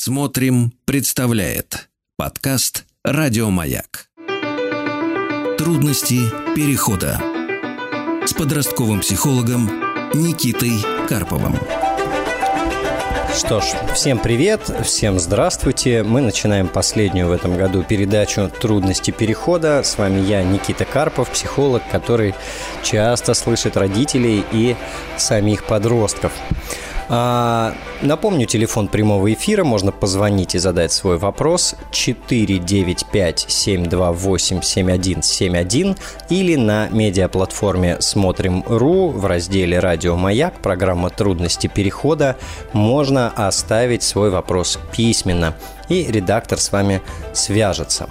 Смотрим, представляет подкаст Радиомаяк. Трудности перехода с подростковым психологом Никитой Карповым. Что ж, всем привет, всем здравствуйте. Мы начинаем последнюю в этом году передачу «Трудности перехода». С вами я, Никита Карпов, психолог, который часто слышит родителей и самих подростков. А, напомню, телефон прямого эфира, можно позвонить и задать свой вопрос. 495-728-7171 или на медиаплатформе «Смотрим.ру» в разделе «Радио Маяк» программа «Трудности перехода» можно оставить свой вопрос письменно, и редактор с вами свяжется.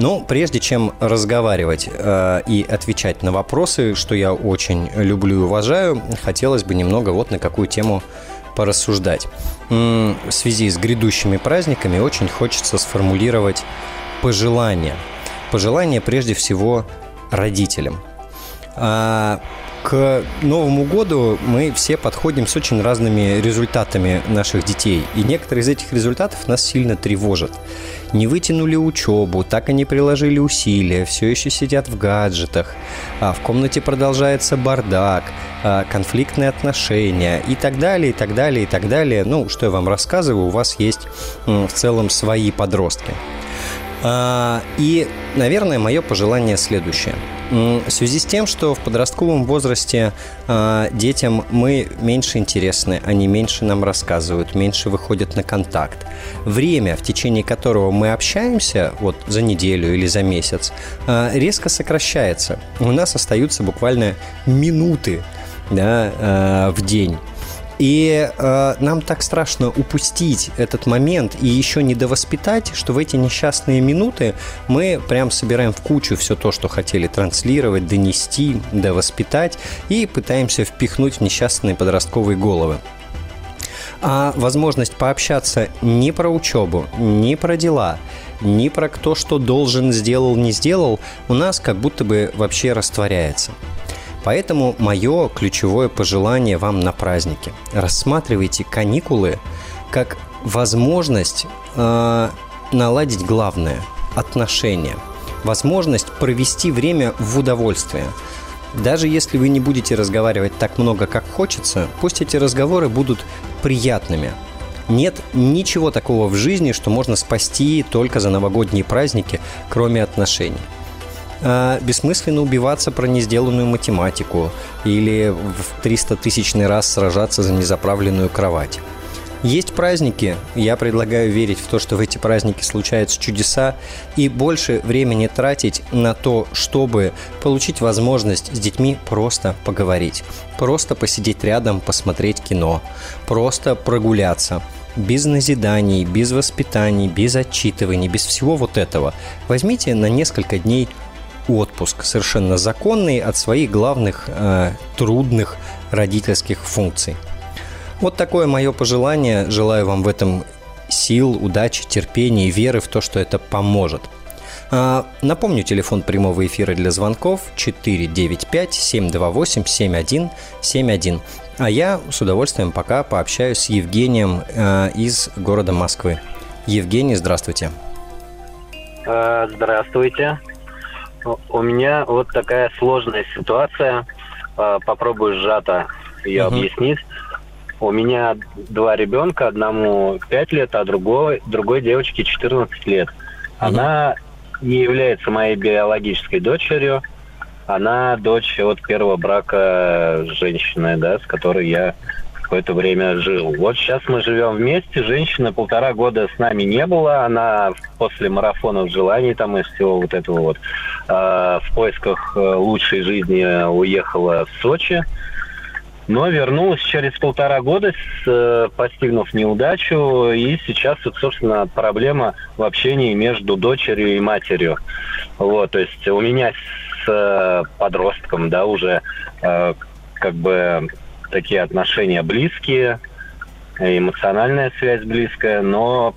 Но прежде чем разговаривать э, и отвечать на вопросы, что я очень люблю и уважаю, хотелось бы немного вот на какую тему порассуждать. В связи с грядущими праздниками очень хочется сформулировать пожелания. Пожелания прежде всего родителям. А к Новому году мы все подходим с очень разными результатами наших детей. И некоторые из этих результатов нас сильно тревожат. Не вытянули учебу, так и не приложили усилия, все еще сидят в гаджетах, а в комнате продолжается бардак, а, конфликтные отношения и так далее, и так далее, и так далее. Ну, что я вам рассказываю, у вас есть в целом свои подростки. А, и, наверное, мое пожелание следующее. В связи с тем, что в подростковом возрасте а, детям мы меньше интересны, они меньше нам рассказывают, меньше выходят на контакт. Время, в течение которого мы общаемся, вот за неделю или за месяц, а, резко сокращается. У нас остаются буквально минуты да, в день. И э, нам так страшно упустить этот момент и еще не довоспитать, что в эти несчастные минуты мы прям собираем в кучу все то, что хотели транслировать, донести, довоспитать и пытаемся впихнуть в несчастные подростковые головы. А возможность пообщаться не про учебу, не про дела, не про кто что должен, сделал, не сделал, у нас как будто бы вообще растворяется. Поэтому мое ключевое пожелание вам на празднике. Рассматривайте каникулы как возможность э, наладить главное – отношения. Возможность провести время в удовольствие. Даже если вы не будете разговаривать так много, как хочется, пусть эти разговоры будут приятными. Нет ничего такого в жизни, что можно спасти только за новогодние праздники, кроме отношений э, бессмысленно убиваться про несделанную математику или в 300 тысячный раз сражаться за незаправленную кровать. Есть праздники, я предлагаю верить в то, что в эти праздники случаются чудеса, и больше времени тратить на то, чтобы получить возможность с детьми просто поговорить, просто посидеть рядом, посмотреть кино, просто прогуляться – без назиданий, без воспитаний, без отчитываний, без всего вот этого. Возьмите на несколько дней отпуск, совершенно законный от своих главных э, трудных родительских функций. Вот такое мое пожелание. Желаю вам в этом сил, удачи, терпения и веры в то, что это поможет. А, напомню, телефон прямого эфира для звонков 495-728-7171. А я с удовольствием пока пообщаюсь с Евгением э, из города Москвы. Евгений, здравствуйте. Э, здравствуйте. У меня вот такая сложная ситуация. А, попробую сжато ее угу. объяснить. У меня два ребенка, одному 5 лет, а другой, другой девочке 14 лет. Она не является моей биологической дочерью. Она дочь от первого брака женщины, да, с которой я какое-то время жил. Вот сейчас мы живем вместе. Женщина полтора года с нами не было. Она после марафонов желаний там и всего вот этого вот э, в поисках э, лучшей жизни уехала в Сочи. Но вернулась через полтора года, э, постигнув неудачу. И сейчас, вот, собственно, проблема в общении между дочерью и матерью. Вот, то есть у меня с э, подростком, да, уже как бы такие отношения близкие, эмоциональная связь близкая, но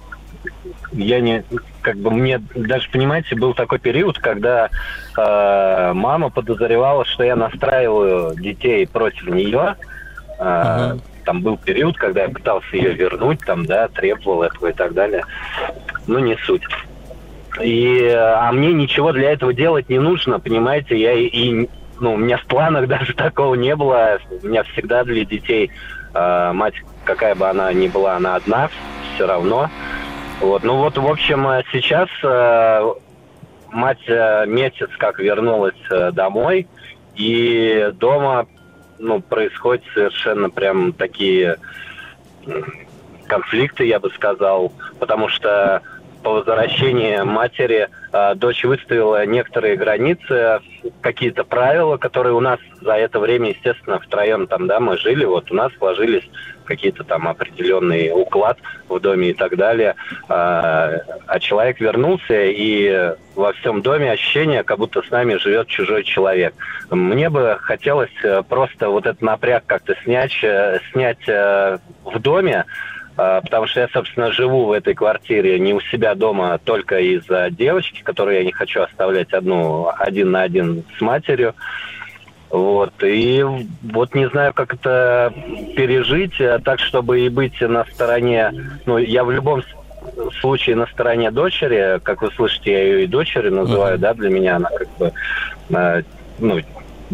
я не, как бы мне даже понимаете, был такой период, когда э, мама подозревала, что я настраиваю детей против нее, э, uh-huh. там был период, когда я пытался ее вернуть, там, да, требовал этого и так далее. Ну, не суть. И, а мне ничего для этого делать не нужно, понимаете, я и, и ну, у меня в планах даже такого не было. У меня всегда для детей э, мать, какая бы она ни была, она одна, все равно. Вот, ну вот, в общем, э, сейчас э, мать э, месяц как вернулась э, домой, и дома, ну, происходят совершенно прям такие конфликты, я бы сказал, потому что по возвращении матери э, дочь выставила некоторые границы, какие-то правила, которые у нас за это время, естественно, втроем там, да, мы жили, вот у нас сложились какие-то там определенный уклад в доме и так далее. А, а человек вернулся, и во всем доме ощущение, как будто с нами живет чужой человек. Мне бы хотелось э, просто вот этот напряг как-то снять, э, снять э, в доме, потому что я, собственно, живу в этой квартире не у себя дома только из-за девочки, которую я не хочу оставлять одну один на один с матерью. Вот. И вот не знаю, как это пережить а так, чтобы и быть на стороне... Ну, я в любом случае на стороне дочери. Как вы слышите, я ее и дочери называю, uh-huh. да, для меня она как бы... А, ну,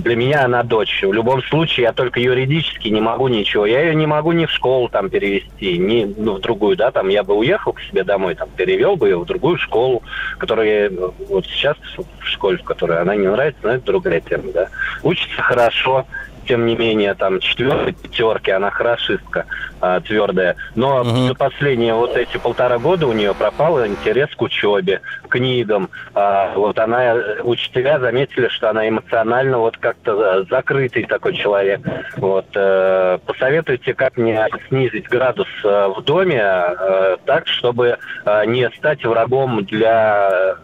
для меня она дочь. В любом случае, я только юридически не могу ничего. Я ее не могу ни в школу там перевести, ни ну, в другую, да, там я бы уехал к себе домой, там перевел бы ее в другую школу, которая вот сейчас в школе, в которой она не нравится, но это другая тема, да. Учится хорошо, тем не менее, там, четвертой пятерки, она хорошистка а, твердая. Но угу. за последние вот эти полтора года у нее пропал интерес к учебе, книгам. А, вот она, учителя заметили, что она эмоционально вот как-то закрытый такой человек. Вот, э, посоветуйте, как мне снизить градус э, в доме э, так, чтобы э, не стать врагом для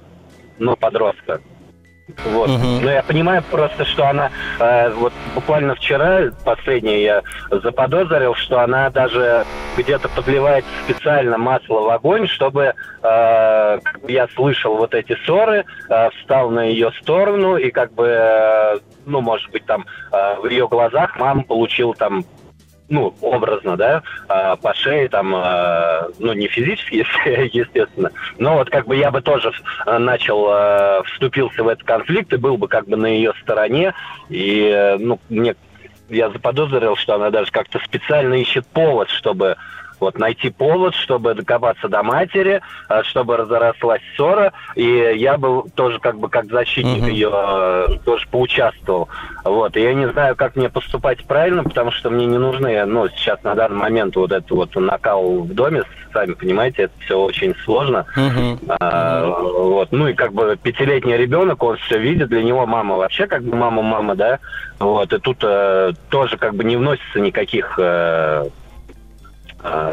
ну, подростка. Вот. Угу. Но я понимаю просто, что она э, вот буквально вчера, последнее я заподозрил, что она даже где-то подливает специально масло в огонь, чтобы э, я слышал вот эти ссоры, э, встал на ее сторону и как бы, э, ну, может быть, там э, в ее глазах мама получил там ну, образно, да, а, по шее там, а, ну, не физически, естественно, но вот как бы я бы тоже а, начал, вступился в этот конфликт и был бы как бы на ее стороне, и, ну, мне я заподозрил, что она даже как-то специально ищет повод, чтобы вот найти повод, чтобы докопаться до матери, э, чтобы разрослась ссора, и я был тоже как бы как защитник uh-huh. ее э, тоже поучаствовал. Вот, и я не знаю, как мне поступать правильно, потому что мне не нужны, ну, сейчас на данный момент вот этот вот накал в доме, сами понимаете, это все очень сложно. Uh-huh. А, вот, ну и как бы пятилетний ребенок, он все видит, для него мама вообще как бы мама-мама, да, вот, и тут э, тоже как бы не вносится никаких Э,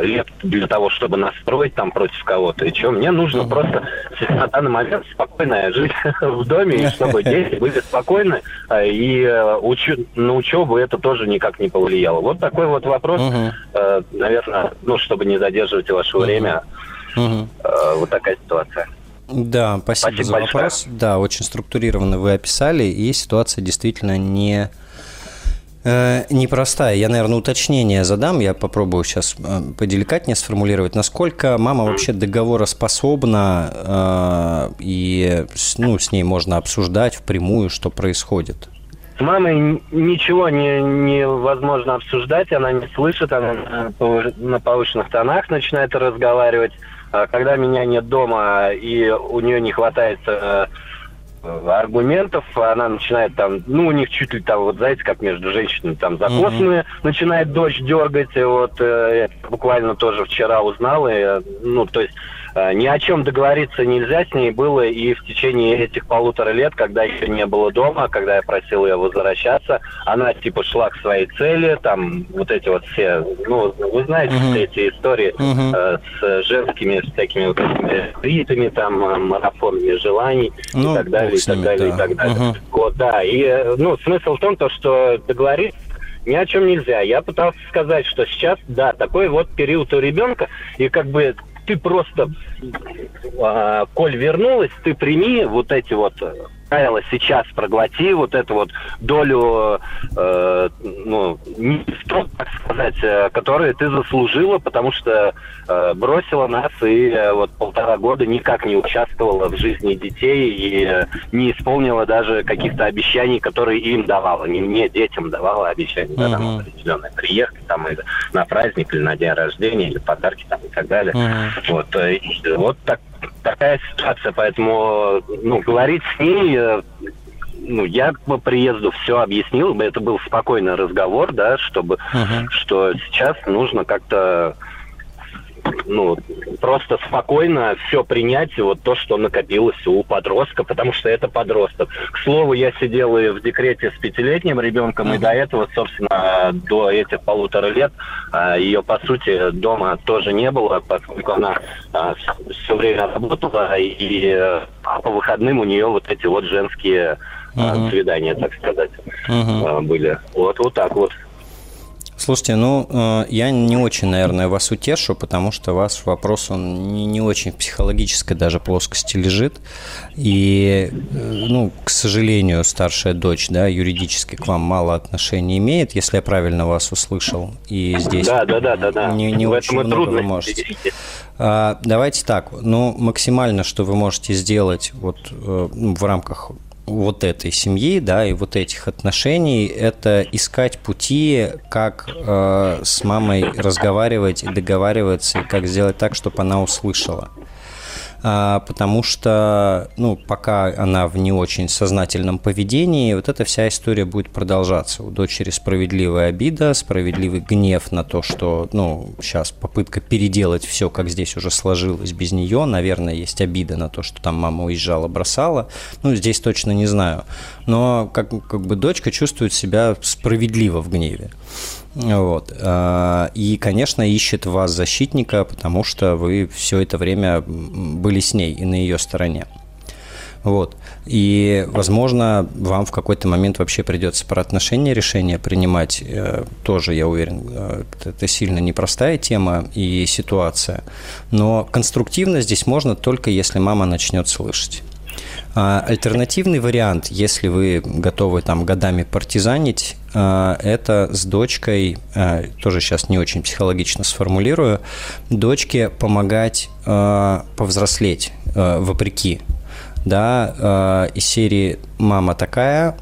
лет для того, чтобы настроить там против кого-то. И что, мне нужно просто на данный момент спокойно жить в доме, и чтобы дети были спокойны, э, и э, учу, на учебу это тоже никак не повлияло. Вот такой вот вопрос, uh-huh. наверное, ну, чтобы не задерживать ваше uh-huh. время, uh-huh. вот такая ситуация. Да, спасибо, спасибо за большое. вопрос. Да, очень структурированно вы описали, и ситуация действительно не Э, непростая. Я, наверное, уточнение задам. Я попробую сейчас э, поделикатнее сформулировать. Насколько мама вообще договороспособна э, и ну, с ней можно обсуждать впрямую, что происходит? С мамой ничего не, невозможно обсуждать, она не слышит, она на повышенных тонах начинает разговаривать. А когда меня нет дома и у нее не хватает аргументов, она начинает там, ну, у них чуть ли там, вот знаете, как между женщинами там закосные, mm-hmm. начинает дочь дергать, вот э, я буквально тоже вчера узнал, и, ну, то есть ни о чем договориться нельзя с ней было и в течение этих полутора лет, когда еще не было дома, когда я просил ее возвращаться, она типа шла к своей цели, там вот эти вот все, ну, вы знаете uh-huh. все эти истории uh-huh. э, с женскими всякими вот этими ритами, там, э, марафонами желаний ну, и так далее, и так ними, далее, да. и так далее. Uh-huh. Вот, да, и, э, ну, смысл в том, то, что договориться ни о чем нельзя. Я пытался сказать, что сейчас, да, такой вот период у ребенка, и как бы ты просто, а, коль вернулась, ты прими вот эти вот раскаялась сейчас, проглоти вот эту вот долю, э, ну, не так сказать, э, которую ты заслужила, потому что э, бросила нас и э, вот полтора года никак не участвовала в жизни детей и э, не исполнила даже каких-то обещаний, которые им давала, не мне, детям давала обещания, да, там определенные, приехать там или на праздник, или на день рождения, или подарки там и так далее. Вот, э, вот так, такая ситуация, поэтому, ну, говорить с ней э, ну, я по приезду все объяснил, это был спокойный разговор, да, чтобы, uh-huh. что сейчас нужно как-то ну, просто спокойно все принять, вот то, что накопилось у подростка, потому что это подросток. К слову, я сидел и в декрете с пятилетним ребенком, uh-huh. и до этого, собственно, до этих полутора лет а, ее, по сути, дома тоже не было, поскольку она а, все время работала, и а по выходным у нее вот эти вот женские uh-huh. свидания, так сказать, uh-huh. были. Вот, вот так вот. Слушайте, ну, э, я не очень, наверное, вас утешу, потому что ваш вопрос, он не, не очень в психологической даже плоскости лежит. И, э, ну, к сожалению, старшая дочь, да, юридически к вам мало отношений имеет, если я правильно вас услышал. И здесь да, да, да, да, да. не, не очень много вы можете. А, давайте так, ну, максимально, что вы можете сделать вот э, в рамках вот этой семьи, да, и вот этих отношений, это искать пути, как э, с мамой разговаривать и договариваться, и как сделать так, чтобы она услышала. А, потому что, ну, пока она в не очень сознательном поведении, вот эта вся история будет продолжаться. У дочери справедливая обида, справедливый гнев на то, что, ну, сейчас попытка переделать все, как здесь уже сложилось без нее, наверное, есть обида на то, что там мама уезжала, бросала, ну, здесь точно не знаю, но как, как бы дочка чувствует себя справедливо в гневе. Вот. А, и, конечно, ищет вас защитника, потому что вы все это время были с ней и на ее стороне. Вот. И, возможно, вам в какой-то момент вообще придется про отношения решения принимать. Э, тоже, я уверен, э, это сильно непростая тема и ситуация. Но конструктивно здесь можно только если мама начнет слышать. А альтернативный вариант, если вы готовы там годами партизанить, а, это с дочкой, а, тоже сейчас не очень психологично сформулирую, дочке помогать повзрослеть вопреки. Да, из серии «мама такая»,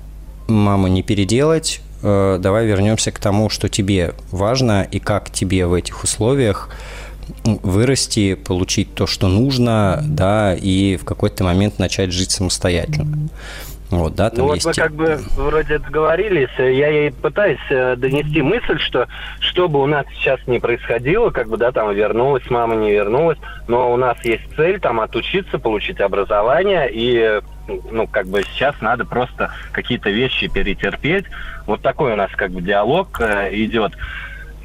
«мама не переделать», давай вернемся к тому, что тебе важно и как тебе в этих условиях вырасти, получить то, что нужно, да, и в какой-то момент начать жить самостоятельно. Вот, да, там ну есть... вот мы как бы вроде договорились, я ей пытаюсь э, донести мысль, что что бы у нас сейчас не происходило, как бы, да, там вернулась мама, не вернулась, но у нас есть цель там отучиться, получить образование, и ну, как бы сейчас надо просто какие-то вещи перетерпеть. Вот такой у нас как бы диалог э, идет.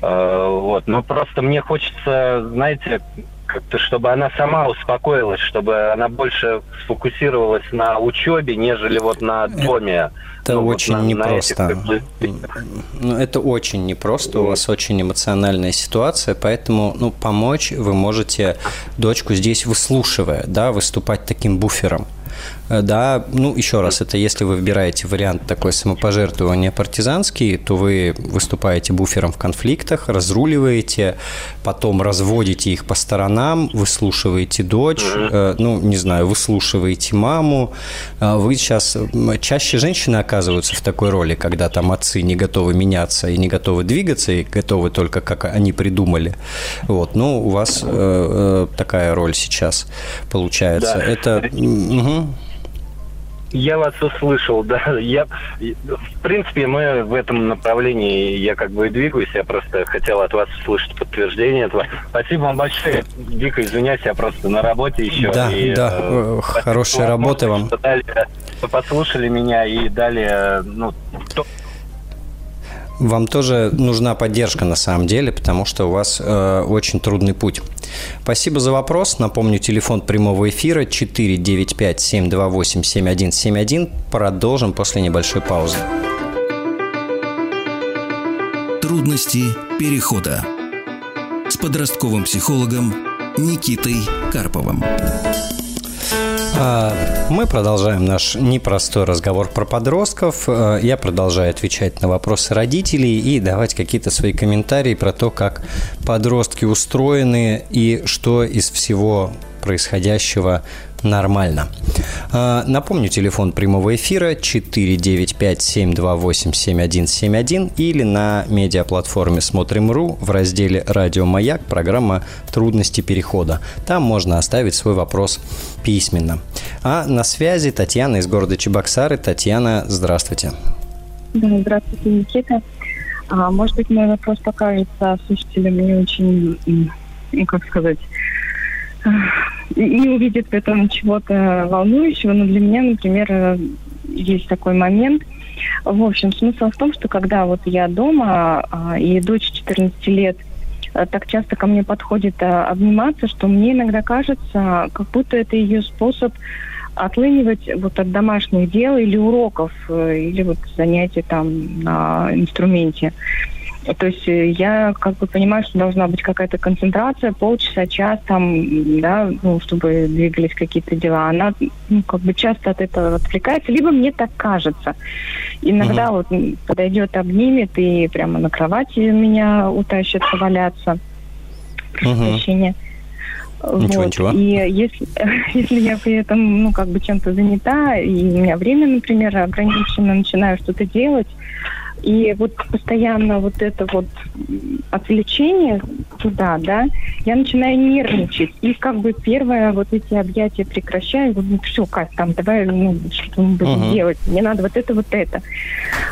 Э, вот. Но просто мне хочется, знаете, как-то, чтобы она сама успокоилась, чтобы она больше сфокусировалась на учебе, нежели вот на доме. Это ну, очень вот на, непросто. На этих, ну, это очень непросто, у вас очень эмоциональная ситуация, поэтому ну, помочь вы можете дочку здесь выслушивая, да, выступать таким буфером. Э, да, ну, еще раз, это если вы выбираете вариант такой самопожертвования партизанский, то вы выступаете буфером в конфликтах, разруливаете, потом разводите их по сторонам, выслушиваете дочь, э, ну, не знаю, выслушиваете маму. Э, вы сейчас... Чаще женщины оказываются в такой роли, когда там отцы не готовы меняться и не готовы двигаться, и готовы только как они придумали. Вот, ну, у вас э, такая роль сейчас получается. Да. Это... Угу. Я вас услышал, да. Я, в принципе, мы в этом направлении, я как бы и двигаюсь, я просто хотел от вас услышать подтверждение этого. Спасибо вам большое. Дико извиняюсь, я просто на работе еще. Да, и, да, э, хорошей работы вам. Что, дали, что послушали меня и дали, ну, то, вам тоже нужна поддержка на самом деле, потому что у вас э, очень трудный путь. Спасибо за вопрос. Напомню, телефон прямого эфира 495-728-7171. Продолжим после небольшой паузы. Трудности перехода с подростковым психологом Никитой Карповым. А, мы продолжаем наш непростой разговор про подростков. А, я продолжаю отвечать на вопросы родителей и давать какие-то свои комментарии про то, как подростки устроены и что из всего происходящего нормально. А, напомню, телефон прямого эфира 495-728-7171 или на медиаплатформе «Смотрим.ру» в разделе «Радио Маяк» программа «Трудности перехода». Там можно оставить свой вопрос письменно. А на связи Татьяна из города Чебоксары. Татьяна, здравствуйте. Здравствуйте, Никита. А, может быть, мой вопрос покажется слушателям не очень, ну, как сказать, не увидит в этом чего-то волнующего, но для меня, например, есть такой момент. В общем, смысл в том, что когда вот я дома, а, и дочь 14 лет а, так часто ко мне подходит а, обниматься, что мне иногда кажется, как будто это ее способ отлынивать вот от домашних дел или уроков, э, или вот занятий там на инструменте. То есть э, я как бы понимаю, что должна быть какая-то концентрация, полчаса, час там, да, ну, чтобы двигались какие-то дела. Она ну, как бы часто от этого отвлекается, либо мне так кажется. Иногда uh-huh. вот подойдет, обнимет и прямо на кровати меня утащит валяться. Прошу uh-huh. прощения. Ничего, вот. ничего. И если, если я при этом, ну, как бы чем-то занята, и у меня время, например, ограничено, начинаю что-то делать, и вот постоянно вот это вот отвлечение туда, да, я начинаю нервничать. И как бы первое вот эти объятия прекращаю. Вот, ну, все, Кать, там, давай, ну, что мы будем uh-huh. делать. Мне надо вот это, вот это.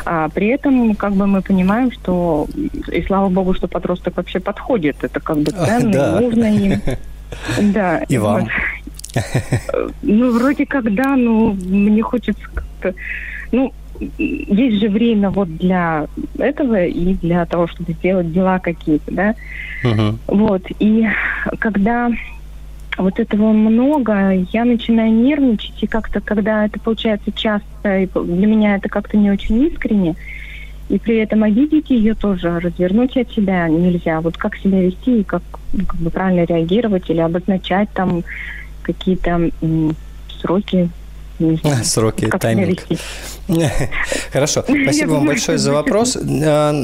А при этом как бы мы понимаем, что, и слава богу, что подросток вообще подходит. Это как бы ценно, да. нужно им. Да. И вам. Ну, вроде как да, но мне хочется как-то... Ну, есть же время вот для этого и для того, чтобы сделать дела какие-то, да. Uh-huh. Вот. И когда вот этого много, я начинаю нервничать, и как-то, когда это получается часто, и для меня это как-то не очень искренне, и при этом обидеть ее тоже, развернуть от себя нельзя. Вот как себя вести и как, ну, как бы правильно реагировать или обозначать там какие-то сроки Сроки, тайминг. Хорошо, спасибо вам большое за вопрос. А,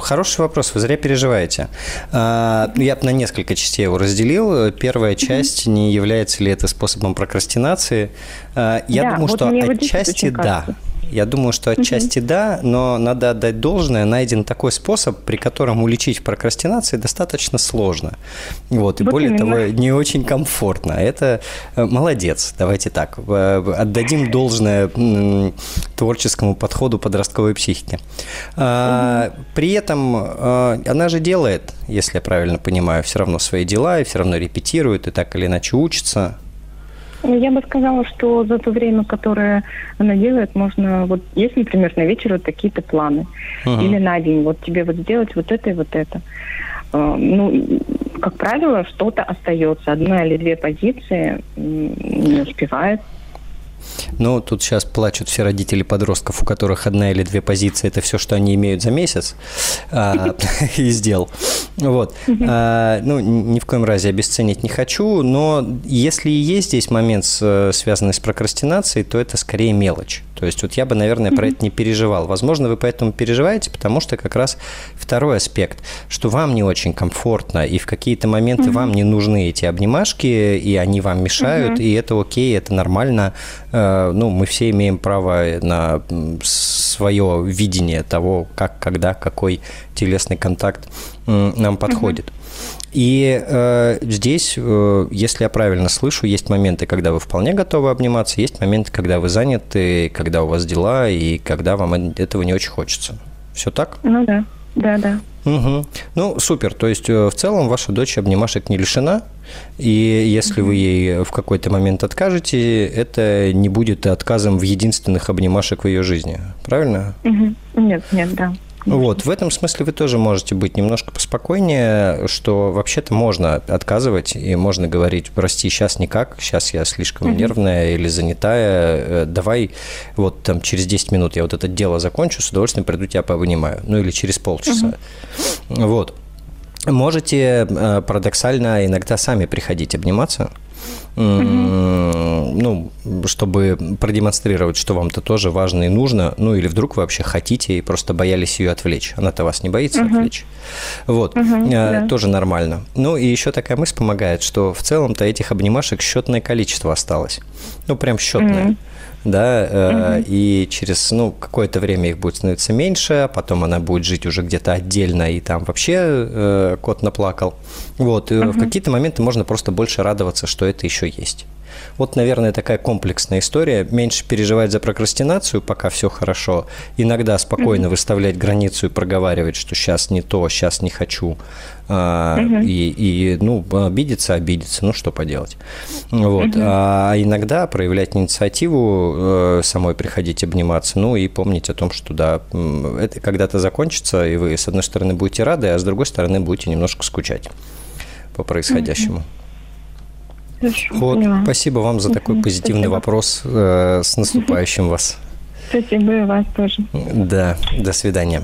хороший вопрос, вы зря переживаете. А, я на несколько частей его разделил. Первая часть, не является ли это способом прокрастинации. А, я думаю, что отчасти да. Я думаю, что отчасти угу. да, но надо отдать должное. Найден такой способ, при котором уличить в прокрастинации достаточно сложно. Вот, и вот более именно. того, не очень комфортно. Это э, молодец, давайте так. Отдадим должное творческому подходу подростковой психики. Угу. При этом э, она же делает, если я правильно понимаю, все равно свои дела, и все равно репетирует, и так или иначе учится. Ну, я бы сказала, что за то время, которое она делает, можно, вот есть, например, на вечер вот такие-то планы. Uh-huh. Или на день, вот тебе вот сделать вот это и вот это. А, ну, как правило, что-то остается. Одна или две позиции не успевает ну, тут сейчас плачут все родители подростков, у которых одна или две позиции – это все, что они имеют за месяц а, и сделал. Вот. А, ну, ни в коем разе обесценить не хочу, но если и есть здесь момент, связанный с прокрастинацией, то это скорее мелочь. То есть вот я бы, наверное, про это не переживал. Возможно, вы поэтому переживаете, потому что как раз второй аспект, что вам не очень комфортно, и в какие-то моменты вам не нужны эти обнимашки, и они вам мешают, и это окей, это нормально. Э, ну, мы все имеем право на свое видение того, как, когда, какой телесный контакт нам подходит. И э, здесь, э, если я правильно слышу, есть моменты, когда вы вполне готовы обниматься, есть моменты, когда вы заняты, когда у вас дела, и когда вам этого не очень хочется. Все так? Ну да, да, да. Угу. Ну, супер. То есть, э, в целом, ваша дочь обнимашек не лишена, и если вы ей в какой-то момент откажете, это не будет отказом в единственных обнимашек в ее жизни. Правильно? Угу. Нет, нет, да. Вот, в этом смысле вы тоже можете быть немножко поспокойнее, что вообще-то можно отказывать, и можно говорить, прости, сейчас никак, сейчас я слишком mm-hmm. нервная или занятая, э, давай вот там через 10 минут я вот это дело закончу, с удовольствием приду тебя пообнимаю, ну или через полчаса. Mm-hmm. Вот. Можете э, парадоксально иногда сами приходить обниматься, ну, чтобы продемонстрировать, что вам-то тоже важно и нужно, ну, или вдруг вы вообще хотите и просто боялись ее отвлечь. Она-то вас не боится угу. отвлечь. Вот, угу, да. тоже нормально. Ну, и еще такая мысль помогает, что в целом-то этих обнимашек счетное количество осталось. Ну, прям счетное. Угу да, э, угу. и через ну, какое-то время их будет становиться меньше, а потом она будет жить уже где-то отдельно, и там вообще э, кот наплакал. Вот, угу. в какие-то моменты можно просто больше радоваться, что это еще есть. Вот, наверное, такая комплексная история. Меньше переживать за прокрастинацию, пока все хорошо. Иногда спокойно mm-hmm. выставлять границу и проговаривать, что сейчас не то, сейчас не хочу. А, mm-hmm. и, и, ну, обидеться, обидеться, ну, что поделать. Вот. Mm-hmm. А иногда проявлять инициативу, э, самой приходить обниматься, ну, и помнить о том, что, да, это когда-то закончится, и вы, с одной стороны, будете рады, а с другой стороны, будете немножко скучать по происходящему. Mm-hmm. Хорошо, вот, поняла. спасибо вам за такой позитивный спасибо. вопрос. Э, с наступающим вас. Спасибо и вас тоже. Да, до свидания.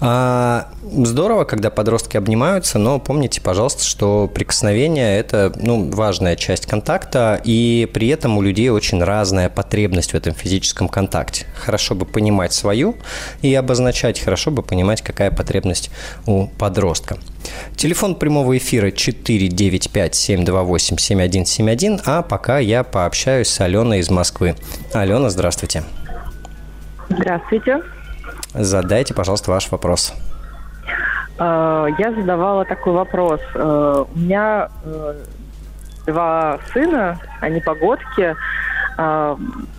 А, здорово, когда подростки обнимаются, но помните, пожалуйста, что прикосновение – это ну, важная часть контакта, и при этом у людей очень разная потребность в этом физическом контакте. Хорошо бы понимать свою и обозначать, хорошо бы понимать, какая потребность у подростка. Телефон прямого эфира 495-728-7171, а пока я пообщаюсь с Аленой из Москвы. Алена, здравствуйте. Здравствуйте. Задайте, пожалуйста, ваш вопрос. А, я задавала такой вопрос. А, у меня э, два сына, они погодки.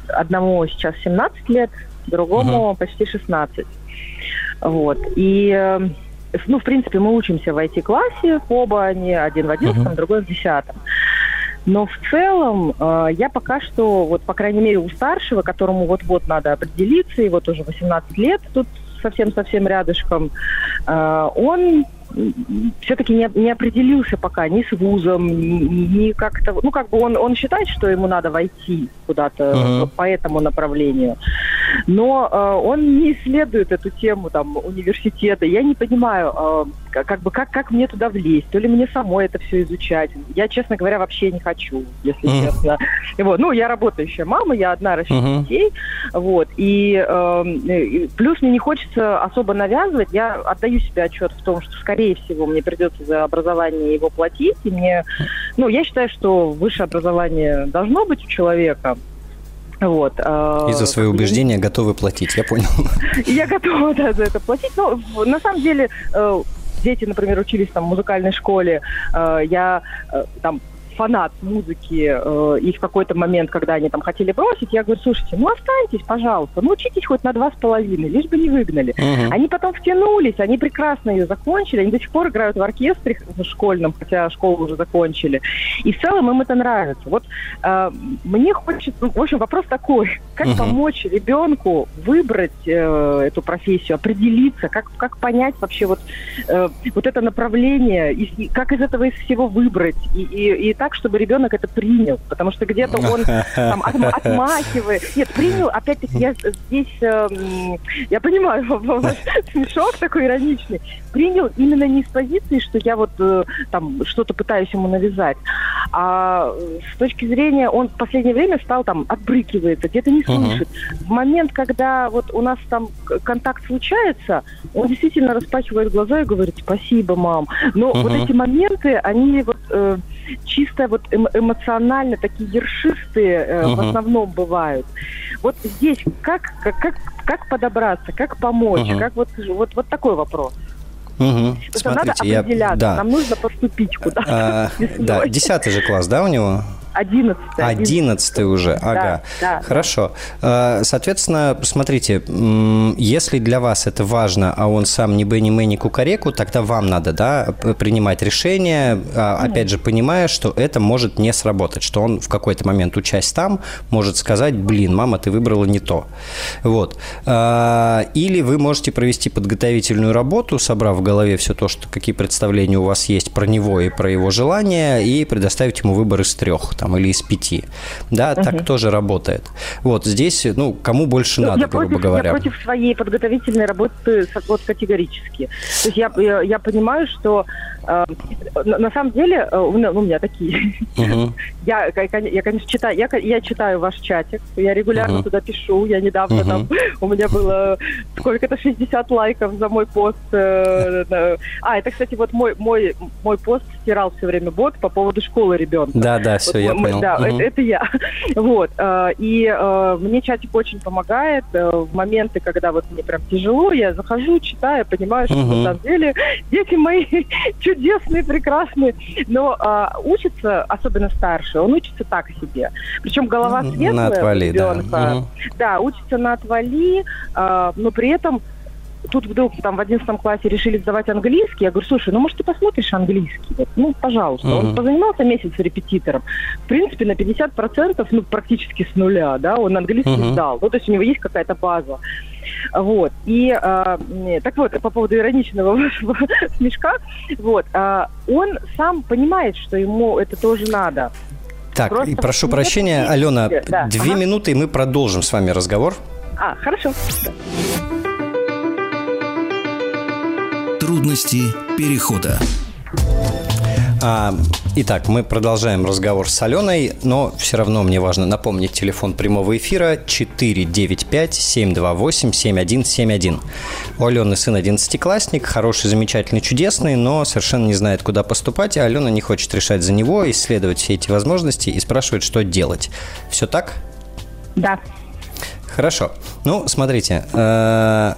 Одному сейчас 17 лет, другому угу. почти 16. Вот. И, э, ну, в принципе, мы учимся в IT-классе, оба они, один в 11, угу. другой в 10. Но в целом э, я пока что, вот по крайней мере у старшего, которому вот-вот надо определиться, и вот уже 18 лет, тут совсем-совсем рядышком, э, он все-таки не, не определился пока ни с вузом, ни, как-то... Ну, как бы он, он считает, что ему надо войти куда-то uh-huh. по этому направлению. Но э, он не исследует эту тему там университета. Я не понимаю, э, как бы как, как мне туда влезть, то ли мне самой это все изучать. Я, честно говоря, вообще не хочу, если uh-huh. честно. И вот, ну, я работающая мама, я одна ращу uh-huh. детей, вот, и, э, и плюс мне не хочется особо навязывать, я отдаю себе отчет в том, что, скорее всего, мне придется за образование его платить, и мне, ну, я считаю, что высшее образование должно быть у человека, вот, э, И за свои убеждения готовы платить, я понял. Я готова, да, за это платить. Но на самом деле э, дети, например, учились там в музыкальной школе, э, я там фанат музыки, э, и в какой-то момент, когда они там хотели бросить, я говорю, слушайте, ну останьтесь, пожалуйста, ну учитесь хоть на два с половиной, лишь бы не выгнали. Uh-huh. Они потом втянулись, они прекрасно ее закончили, они до сих пор играют в оркестре школьном, хотя школу уже закончили. И в целом им это нравится. Вот э, мне хочется, ну, в общем, вопрос такой, как uh-huh. помочь ребенку выбрать э, эту профессию, определиться, как, как понять вообще вот, э, вот это направление, и, и как из этого из всего выбрать, и, и, и так, чтобы ребенок это принял, потому что где-то он там, отмахивает. Нет, принял, опять-таки, я здесь, э, я понимаю, смешок такой ироничный, принял именно не с позиции, что я вот э, там что-то пытаюсь ему навязать, а с точки зрения, он в последнее время стал там, отбрыкивается, где-то не слышит. В момент, когда вот у нас там контакт случается, он действительно распахивает глаза и говорит, спасибо, мам. Но вот эти моменты, они вот э, чисто вот эмо эмоционально такие ершистые э, uh-huh. в основном бывают. Вот здесь как, как, как, как подобраться, как помочь, uh-huh. как вот, вот, вот такой вопрос. Угу. Смотрите, надо определяться, я... да. нам нужно поступить куда-то. А, да, десятый же класс, да, у него? Одиннадцатый. Одиннадцатый уже, ага. Да, Хорошо. Да. Соответственно, смотрите, если для вас это важно, а он сам не Бенни Мэнни Кукареку, тогда вам надо, да, принимать решение, mm. опять же, понимая, что это может не сработать, что он в какой-то момент, учась там, может сказать, блин, мама, ты выбрала не то. Вот. А, или вы можете провести подготовительную работу, собрав в голове все то, что какие представления у вас есть про него и про его желания, и предоставить ему выбор из трех там, или из пяти. Да, угу. так тоже работает. Вот здесь, ну, кому больше ну, надо, я грубо против, говоря. Я против своей подготовительной работы вот категорически. То есть я, я, я понимаю, что на, на самом деле, э, у меня, у меня такие. Uh-huh. Я, я, конечно, читаю, я, я читаю ваш чатик, я регулярно uh-huh. туда пишу, я недавно uh-huh. там, у меня было сколько-то 60 лайков за мой пост. Э, а, это, кстати, вот мой, мой, мой пост стирал все время бот по поводу школы ребенка. Да, да, все, вот, я мы, понял. Да, uh-huh. это, это я. Вот, э, и мне чатик очень помогает в моменты, когда вот мне прям тяжело, я захожу, читаю, понимаю, что uh-huh. на самом деле дети мои чудесные, прекрасные, но э, учится, особенно старший, он учится так себе. Причем голова светлая на отвали, ребенка. Да. Угу. да, учится на отвали, э, но при этом тут вдруг там в 11 классе решили сдавать английский. Я говорю, слушай, ну может ты посмотришь английский? Вот, ну, пожалуйста. Uh-huh. Он позанимался месяц репетитором. В принципе, на 50%, ну, практически с нуля, да, он английский uh-huh. сдал. Ну, то есть у него есть какая-то база. Вот. И э, так вот, по поводу ироничного вашего смешка, вот, э, он сам понимает, что ему это тоже надо. Так, Просто и прошу прощения. Алена, да. две ага. минуты, и мы продолжим с вами разговор. А, хорошо. Трудности перехода. А, итак, мы продолжаем разговор с Аленой, но все равно мне важно напомнить телефон прямого эфира 495-728-7171. У Алены сын 11-классник, хороший, замечательный, чудесный, но совершенно не знает, куда поступать, и Алена не хочет решать за него, исследовать все эти возможности и спрашивает, что делать. Все так? Да. Хорошо. Ну, смотрите, э,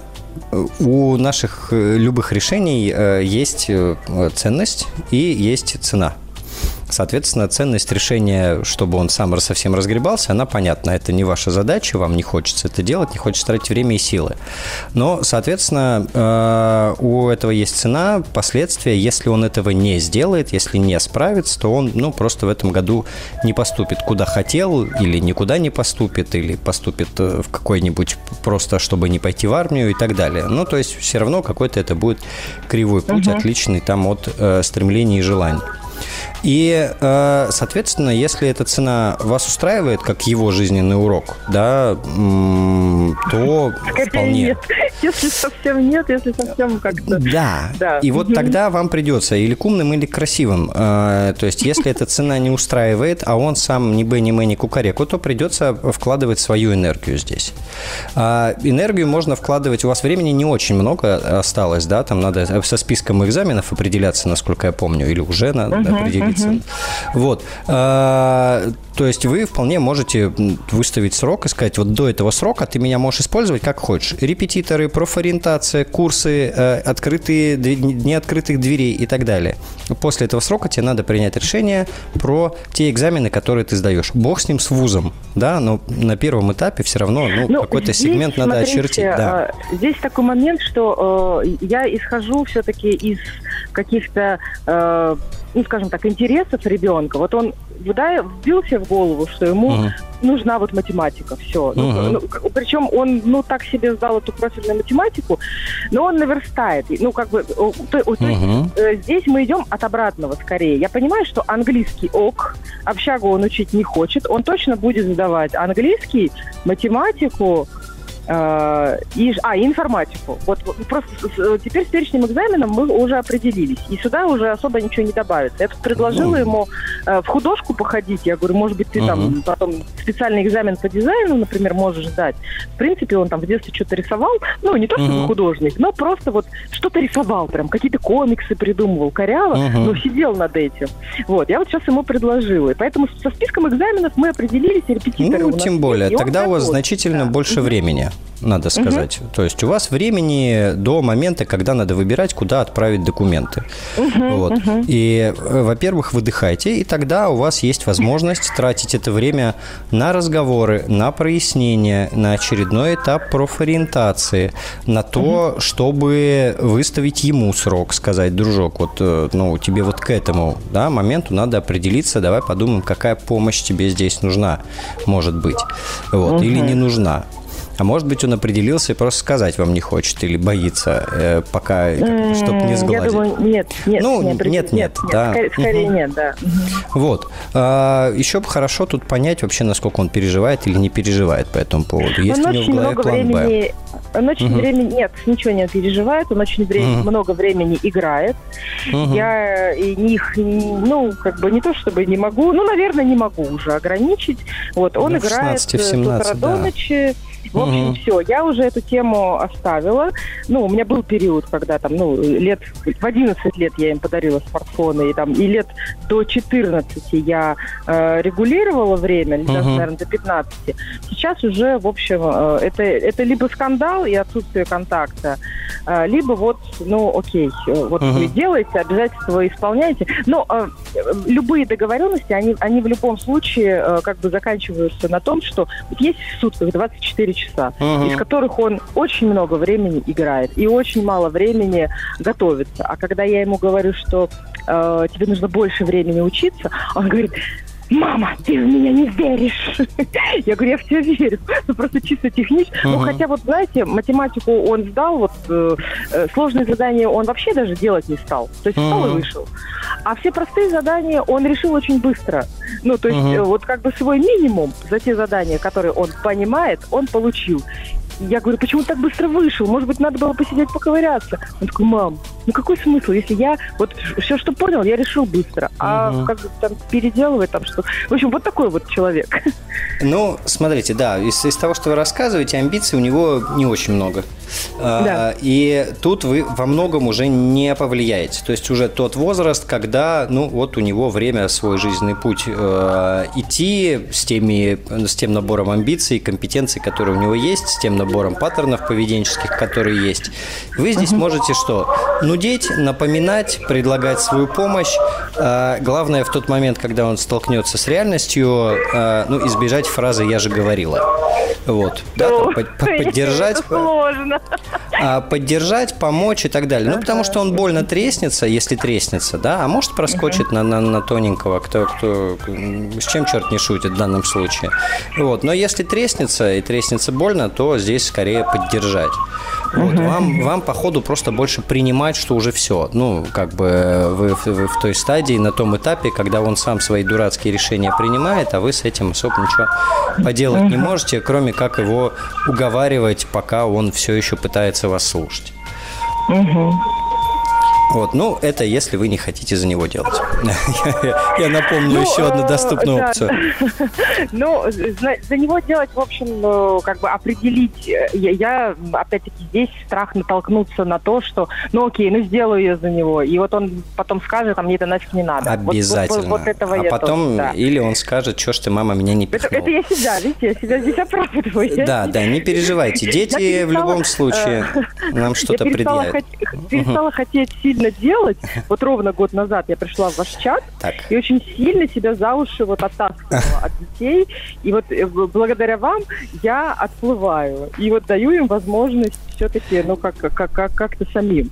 у наших э, любых решений э, есть э, ценность и есть цена – Соответственно, ценность решения, чтобы он сам совсем разгребался, она понятна. Это не ваша задача, вам не хочется это делать, не хочется тратить время и силы. Но, соответственно, э, у этого есть цена, последствия. Если он этого не сделает, если не справится, то он ну, просто в этом году не поступит куда хотел, или никуда не поступит, или поступит э, в какой-нибудь просто, чтобы не пойти в армию и так далее. Ну, то есть все равно какой-то это будет кривой путь, угу. отличный там от э, стремлений и желаний. И, э, соответственно, если эта цена вас устраивает, как его жизненный урок, да, то Скорее вполне... Нет. Если совсем нет, если совсем как-то... Да. да. И вот тогда вам придется или к умным, или к красивым. Э, то есть, если эта цена не устраивает, а он сам ни бы, ни мы, ни кукареку, то придется вкладывать свою энергию здесь. А энергию можно вкладывать... У вас времени не очень много осталось, да? Там надо со списком экзаменов определяться, насколько я помню, или уже надо определиться Угу. Вот. А, то есть вы вполне можете выставить срок и сказать, вот до этого срока ты меня можешь использовать как хочешь. Репетиторы, профориентация, курсы, э, открытые, дни открытых дверей и так далее. После этого срока тебе надо принять решение про те экзамены, которые ты сдаешь. Бог с ним, с вузом, да, но на первом этапе все равно ну, ну, какой-то сегмент надо смотрите, очертить. Да. Э, здесь такой момент, что э, я исхожу все-таки из каких-то э, ну, скажем так, интересов ребенка. Вот он да, вбил себе в голову, что ему uh-huh. нужна вот математика, все. Uh-huh. Ну, ну, причем он, ну, так себе сдал эту профильную математику, но он наверстает. Ну, как бы, то, то есть, э, здесь мы идем от обратного скорее. Я понимаю, что английский ок, общагу он учить не хочет, он точно будет сдавать английский, математику, и, а, и информатику. Вот просто теперь с перечнем экзаменом мы уже определились. И сюда уже особо ничего не добавится. Я тут предложила mm. ему э, в художку походить. Я говорю, может быть, ты uh-huh. там потом специальный экзамен по дизайну, например, можешь сдать. В принципе, он там в детстве что-то рисовал. Ну, не то, что uh-huh. художник, но просто вот что-то рисовал прям. Какие-то комиксы придумывал, коряво, uh-huh. но сидел над этим. Вот, я вот сейчас ему предложила. И поэтому со списком экзаменов мы определились, репетиторы Ну, тем более. Тогда у вас значительно да. больше времени надо сказать. Угу. То есть у вас времени до момента, когда надо выбирать, куда отправить документы. Угу, вот. угу. И, э, во-первых, выдыхайте, и тогда у вас есть возможность тратить это время на разговоры, на прояснение, на очередной этап профориентации, на то, угу. чтобы выставить ему срок, сказать, дружок, вот, э, ну, тебе вот к этому да, моменту надо определиться, давай подумаем, какая помощь тебе здесь нужна, может быть, вот, угу. или не нужна. А может быть, он определился и просто сказать вам не хочет или боится, э, пока, чтобы не сглазить? Я думаю, нет, нет. Ну, нет, нет, нет, да. Скорее, скорее угу. нет, да. Вот. А, еще бы хорошо тут понять вообще, насколько он переживает или не переживает по этому поводу. Есть он у него в голове план времени... Б? Он очень угу. времени... Нет, ничего не переживает. Он очень вре... угу. много времени играет. Угу. Я и них, ну, как бы не то чтобы не могу, ну, наверное, не могу уже ограничить. Вот, он ну, играет 16, 17, с утра до ночи. В общем, угу. все, я уже эту тему оставила. Ну, у меня был период, когда там, ну, лет, в 11 лет я им подарила смартфоны, и там, и лет до 14 я э, регулировала время, угу. даже, наверное, до 15. Сейчас уже, в общем, э, это, это либо скандал и отсутствие контакта, э, либо вот, ну, окей, вот угу. вы делаете, обязательства исполняете. Но э, любые договоренности, они, они в любом случае э, как бы заканчиваются на том, что есть в сутках 24 часа, угу. из которых он очень много времени играет и очень мало времени готовится. А когда я ему говорю, что э, тебе нужно больше времени учиться, он говорит, мама, ты в меня не веришь. Я говорю, я в тебя верю. Ну, просто чисто технически. Uh-huh. Ну, хотя вот, знаете, математику он сдал, вот э, э, сложные задания он вообще даже делать не стал. То есть uh-huh. встал и вышел. А все простые задания он решил очень быстро. Ну, то есть uh-huh. вот как бы свой минимум за те задания, которые он понимает, он получил. Я говорю, почему так быстро вышел? Может быть, надо было посидеть, поковыряться. Он такой, мам, ну какой смысл, если я вот все, что понял, я решил быстро. А угу. как бы там переделывать там что В общем, вот такой вот человек. Ну, смотрите, да, из, из того, что вы рассказываете, амбиций у него не очень много. А, да. И тут вы во многом уже не повлияете. То есть уже тот возраст, когда, ну, вот у него время свой жизненный путь э, идти с, теми, с тем набором амбиций, компетенций, которые у него есть, с тем набором паттернов поведенческих, которые есть. Вы здесь угу. можете что? Нудеть, напоминать, предлагать свою помощь. Э, главное в тот момент, когда он столкнется с реальностью, э, ну, избежать фразы «я же говорила». Вот. Да, там, поддержать. Сложно. А, поддержать, помочь и так далее. Ну, потому что он больно треснется, если треснется, да, а может проскочит на, на, на тоненького, кто, кто, с чем черт не шутит в данном случае. Вот. Но если треснется и треснется больно, то здесь скорее поддержать. Вот. Угу. Вам, вам, по ходу, просто больше принимать, что уже все. Ну, как бы вы, вы в той стадии, на том этапе, когда он сам свои дурацкие решения принимает, а вы с этим особо ничего поделать угу. не можете, кроме как его уговаривать, пока он все еще пытается вас слушать. Угу. Вот, ну, это если вы не хотите за него делать. Я напомню ну, еще одну доступную опцию. Ну, за него делать, в общем, э, как бы определить. Э, я, опять-таки, здесь страх натолкнуться на то, что, ну, окей, ну, сделаю я за него. И вот он потом скажет, а мне это нафиг не надо. Обязательно. Вот этого А потом, или он скажет, что ж ты, мама, меня не пихнула. Это я себя, видите, я себя здесь оправдываю. Да, да, не переживайте. Дети в любом случае э, нам что-то предъявят. перестала хотеть сильно сильно делать. Вот ровно год назад я пришла в ваш чат так. и очень сильно себя за уши вот оттаскивала от детей. И вот э, благодаря вам я отплываю. И вот даю им возможность все-таки, ну, как, как, как, как-то самим.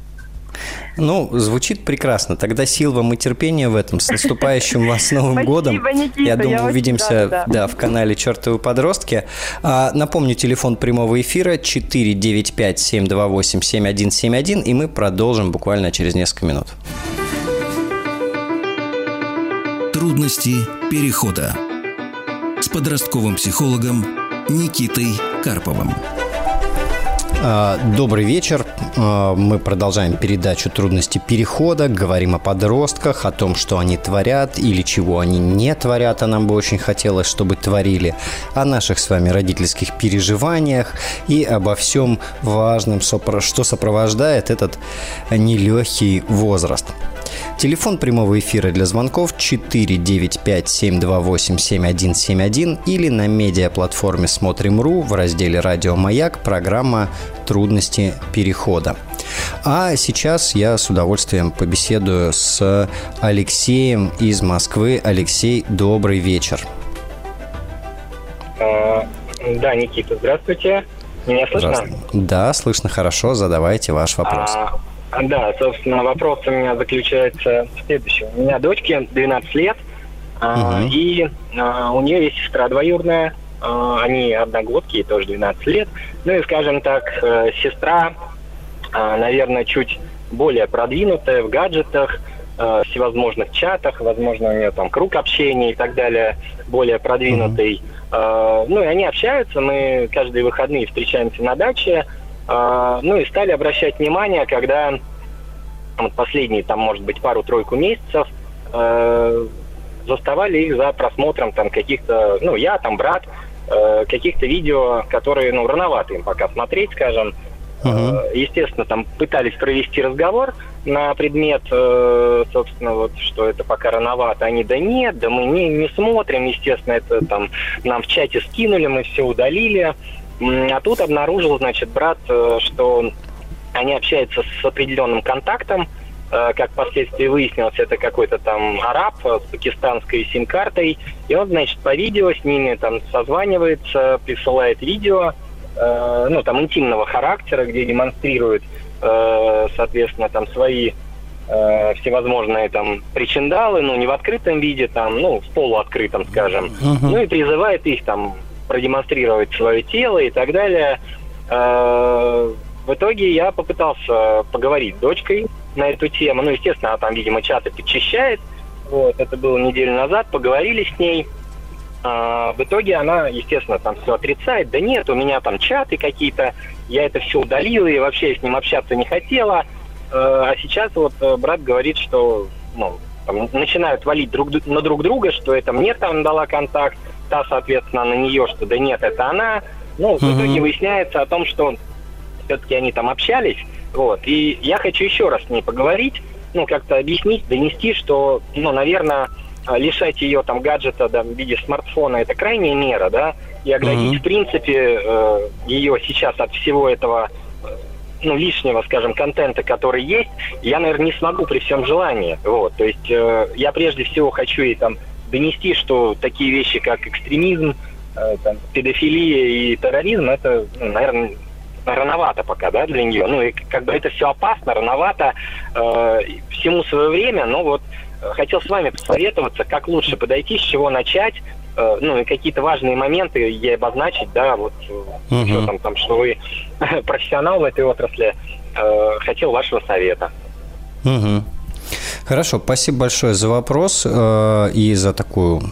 Ну, звучит прекрасно. Тогда сил вам и терпения в этом. С наступающим вас Новым Спасибо, годом. Никита, я думаю, я увидимся рада, да. Да, в канале «Чертовы подростки». А, напомню, телефон прямого эфира 495-728-7171, и мы продолжим буквально через несколько минут. Трудности перехода с подростковым психологом Никитой Карповым. А, добрый вечер. А, мы продолжаем передачу «Трудности перехода». Говорим о подростках, о том, что они творят или чего они не творят, а нам бы очень хотелось, чтобы творили, о наших с вами родительских переживаниях и обо всем важном, что сопровождает этот нелегкий возраст. Телефон прямого эфира для звонков 495-728-7171 или на медиаплатформе «Смотрим.ру» в разделе «Радио Маяк» программа «Трудности перехода». А сейчас я с удовольствием побеседую с Алексеем из Москвы. Алексей, добрый вечер. А, да, Никита, здравствуйте. Меня слышно? Да, слышно хорошо. Задавайте ваш вопрос. А, да, собственно, вопрос у меня заключается в следующем. У меня дочке 12 лет, угу. и а, у нее есть сестра двоюродная, а, они одногодки, тоже 12 лет. Ну и, скажем так, э, сестра, наверное, чуть более продвинутая в гаджетах, э, всевозможных чатах, возможно, у нее там круг общения и так далее более продвинутый. Mm-hmm. Ну и они общаются, мы каждые выходные встречаемся на даче, ну и стали обращать внимание, когда вот последние, там, может быть, пару-тройку месяцев э, заставали их за просмотром там каких-то, ну, я, там, брат, э, каких-то видео, которые, ну, рановато им пока смотреть, скажем. Uh-huh. Естественно, там пытались провести разговор на предмет, собственно, вот, что это пока рановато. Они, да нет, да мы не, не смотрим, естественно, это там нам в чате скинули, мы все удалили. А тут обнаружил, значит, брат, э, что они общаются с определенным контактом, э, как впоследствии выяснилось, это какой-то там араб с пакистанской сим-картой, и он, значит, по видео с ними там созванивается, присылает видео, э, ну, там, интимного характера, где демонстрирует, соответственно, там, свои всевозможные там причиндалы, ну, не в открытом виде, там, ну, в полуоткрытом, скажем. Uh-huh. Ну, и призывает их там продемонстрировать свое тело и так далее. Э, в итоге я попытался поговорить с дочкой на эту тему. Ну, естественно, она там, видимо, чаты подчищает. Вот, это было неделю назад, поговорили с ней. А, в итоге она, естественно, там все отрицает. Да нет, у меня там чаты какие-то, я это все удалила и вообще с ним общаться не хотела. А, а сейчас вот э, брат говорит, что ну, там, начинают валить друг на друг друга, что это мне там дала контакт, та, соответственно, на нее, что да нет, это она. Ну, в uh-huh. итоге выясняется о том, что все-таки они там общались. Вот. И я хочу еще раз с ней поговорить, ну, как-то объяснить, донести, что, ну, наверное, лишать ее там гаджета да, в виде смартфона это крайняя мера, да, и оградить, uh-huh. в принципе, э, ее сейчас от всего этого ну, лишнего, скажем, контента, который есть, я, наверное, не смогу при всем желании. Вот. То есть э, я прежде всего хочу ей там донести, что такие вещи, как экстремизм, э, там, педофилия и терроризм, это, ну, наверное, рановато пока, да, для нее. Ну, и как бы это все опасно, рановато, э, всему свое время, но вот э, хотел с вами посоветоваться, как лучше подойти, с чего начать, э, ну, и какие-то важные моменты ей обозначить, да, вот, uh-huh. Э, что там, там, что вы профессионал в этой отрасли, э, хотел вашего совета. Uh-huh. Хорошо, спасибо большое за вопрос э, и за такую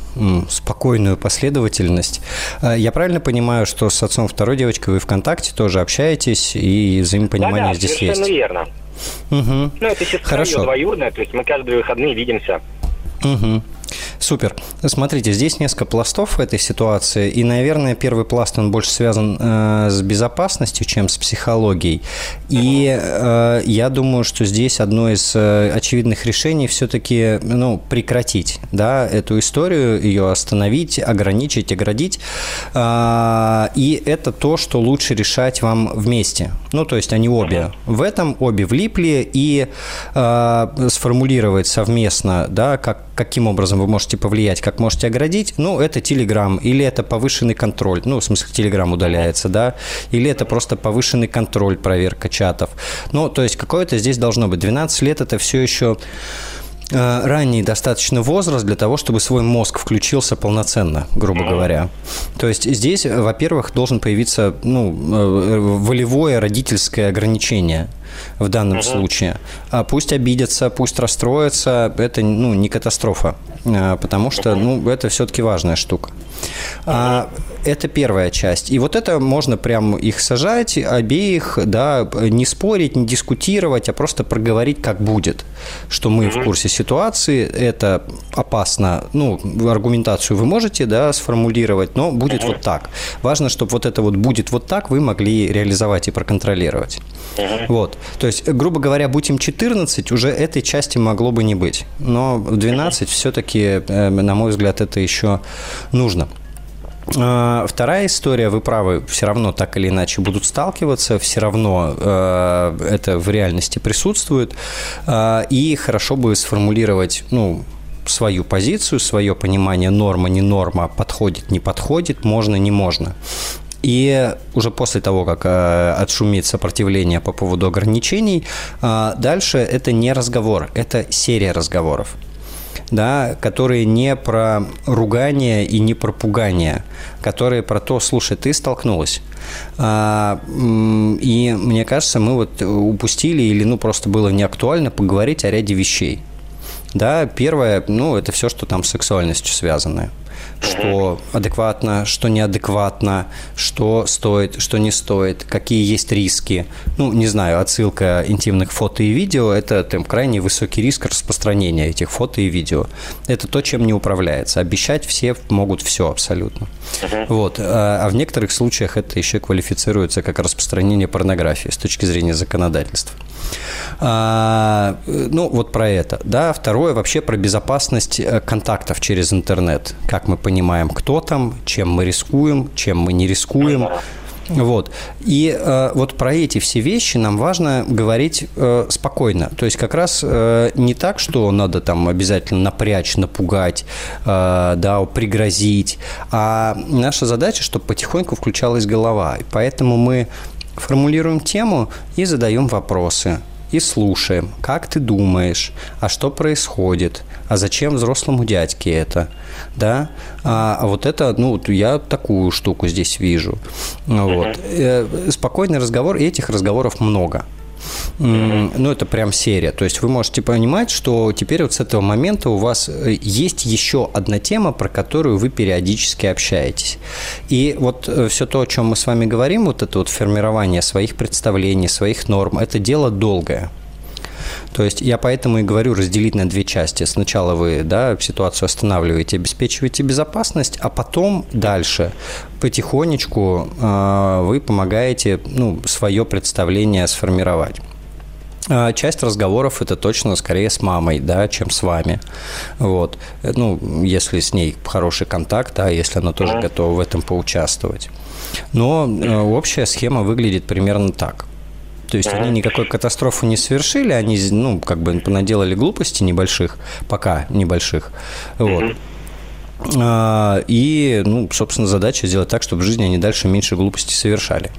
спокойную последовательность. Э, я правильно понимаю, что с отцом второй девочкой вы ВКонтакте тоже общаетесь и взаимопонимание да, да, здесь совершенно есть? верно. Угу. Ну, это сестра Хорошо. ее двоюродная, то есть мы каждые выходные видимся. Угу. Супер. Смотрите, здесь несколько пластов в этой ситуации, и, наверное, первый пласт, он больше связан э, с безопасностью, чем с психологией. И э, я думаю, что здесь одно из э, очевидных решений все-таки ну, прекратить да, эту историю, ее остановить, ограничить, оградить. Э, и это то, что лучше решать вам вместе. Ну, то есть они обе в этом, обе влипли, и э, сформулировать совместно, да, как, каким образом вы можете повлиять, как можете оградить, ну, это Telegram, или это повышенный контроль, ну, в смысле, Telegram удаляется, да, или это просто повышенный контроль, проверка чатов. Ну, то есть какое-то здесь должно быть. 12 лет – это все еще ранний достаточно возраст для того, чтобы свой мозг включился полноценно, грубо говоря. То есть здесь, во-первых, должен появиться ну, э, волевое родительское ограничение – в данном угу. случае. А пусть обидятся, пусть расстроятся, это ну, не катастрофа, а, потому что ну, это все-таки важная штука. А, это первая часть. И вот это можно прям их сажать, обеих, да, не спорить, не дискутировать, а просто проговорить, как будет. Что мы в курсе ситуации, это опасно. Ну, аргументацию вы можете, да, сформулировать, но будет вот так. Важно, чтобы вот это вот будет вот так вы могли реализовать и проконтролировать. Вот. То есть, грубо говоря, будь им 14, уже этой части могло бы не быть. Но в 12 все-таки, э, на мой взгляд, это еще нужно. А, вторая история, вы правы, все равно так или иначе будут сталкиваться, все равно э, это в реальности присутствует, э, и хорошо бы сформулировать, ну, свою позицию, свое понимание норма, не норма, подходит, не подходит, можно, не можно. И уже после того, как э, отшумит сопротивление по поводу ограничений, э, дальше это не разговор, это серия разговоров да, которые не про ругание и не про пугание, которые про то, слушай, ты столкнулась. А, и мне кажется, мы вот упустили или ну просто было не актуально поговорить о ряде вещей. Да, первое, ну, это все, что там с сексуальностью связано. Что адекватно, что неадекватно, что стоит, что не стоит, какие есть риски. Ну, не знаю, отсылка интимных фото и видео – это там, крайне высокий риск распространения этих фото и видео. Это то, чем не управляется. Обещать все могут все абсолютно. Uh-huh. Вот. А, а в некоторых случаях это еще квалифицируется как распространение порнографии с точки зрения законодательства. А, ну, вот про это. Да. Второе, вообще про безопасность э, контактов через интернет. Как мы понимаем, кто там, чем мы рискуем, чем мы не рискуем. Вот. И э, вот про эти все вещи нам важно говорить э, спокойно. То есть как раз э, не так, что надо там обязательно напрячь, напугать, э, да, пригрозить, а наша задача, чтобы потихоньку включалась голова. И поэтому мы формулируем тему и задаем вопросы и слушаем, как ты думаешь, а что происходит, а зачем взрослому дядьке это, да, а, вот это, ну, я такую штуку здесь вижу, вот. Uh-huh. Спокойный разговор, и этих разговоров много. Ну, это прям серия. То есть вы можете понимать, что теперь вот с этого момента у вас э, есть еще одна тема, про которую вы периодически общаетесь. И вот э, все то, о чем мы с вами говорим, вот это вот формирование своих представлений, своих норм, это дело долгое. То есть я поэтому и говорю разделить на две части. Сначала вы да, ситуацию останавливаете, обеспечиваете безопасность, а потом дальше потихонечку э, вы помогаете ну, свое представление сформировать. А часть разговоров это точно скорее с мамой, да, чем с вами. Вот. Ну, если с ней хороший контакт, а если она тоже готова в этом поучаствовать. Но э, общая схема выглядит примерно так. То есть они никакой катастрофы не совершили, они, ну, как бы понаделали глупости небольших, пока небольших. Вот. А, и, ну, собственно, задача сделать так, чтобы в жизни они дальше меньше глупостей совершали.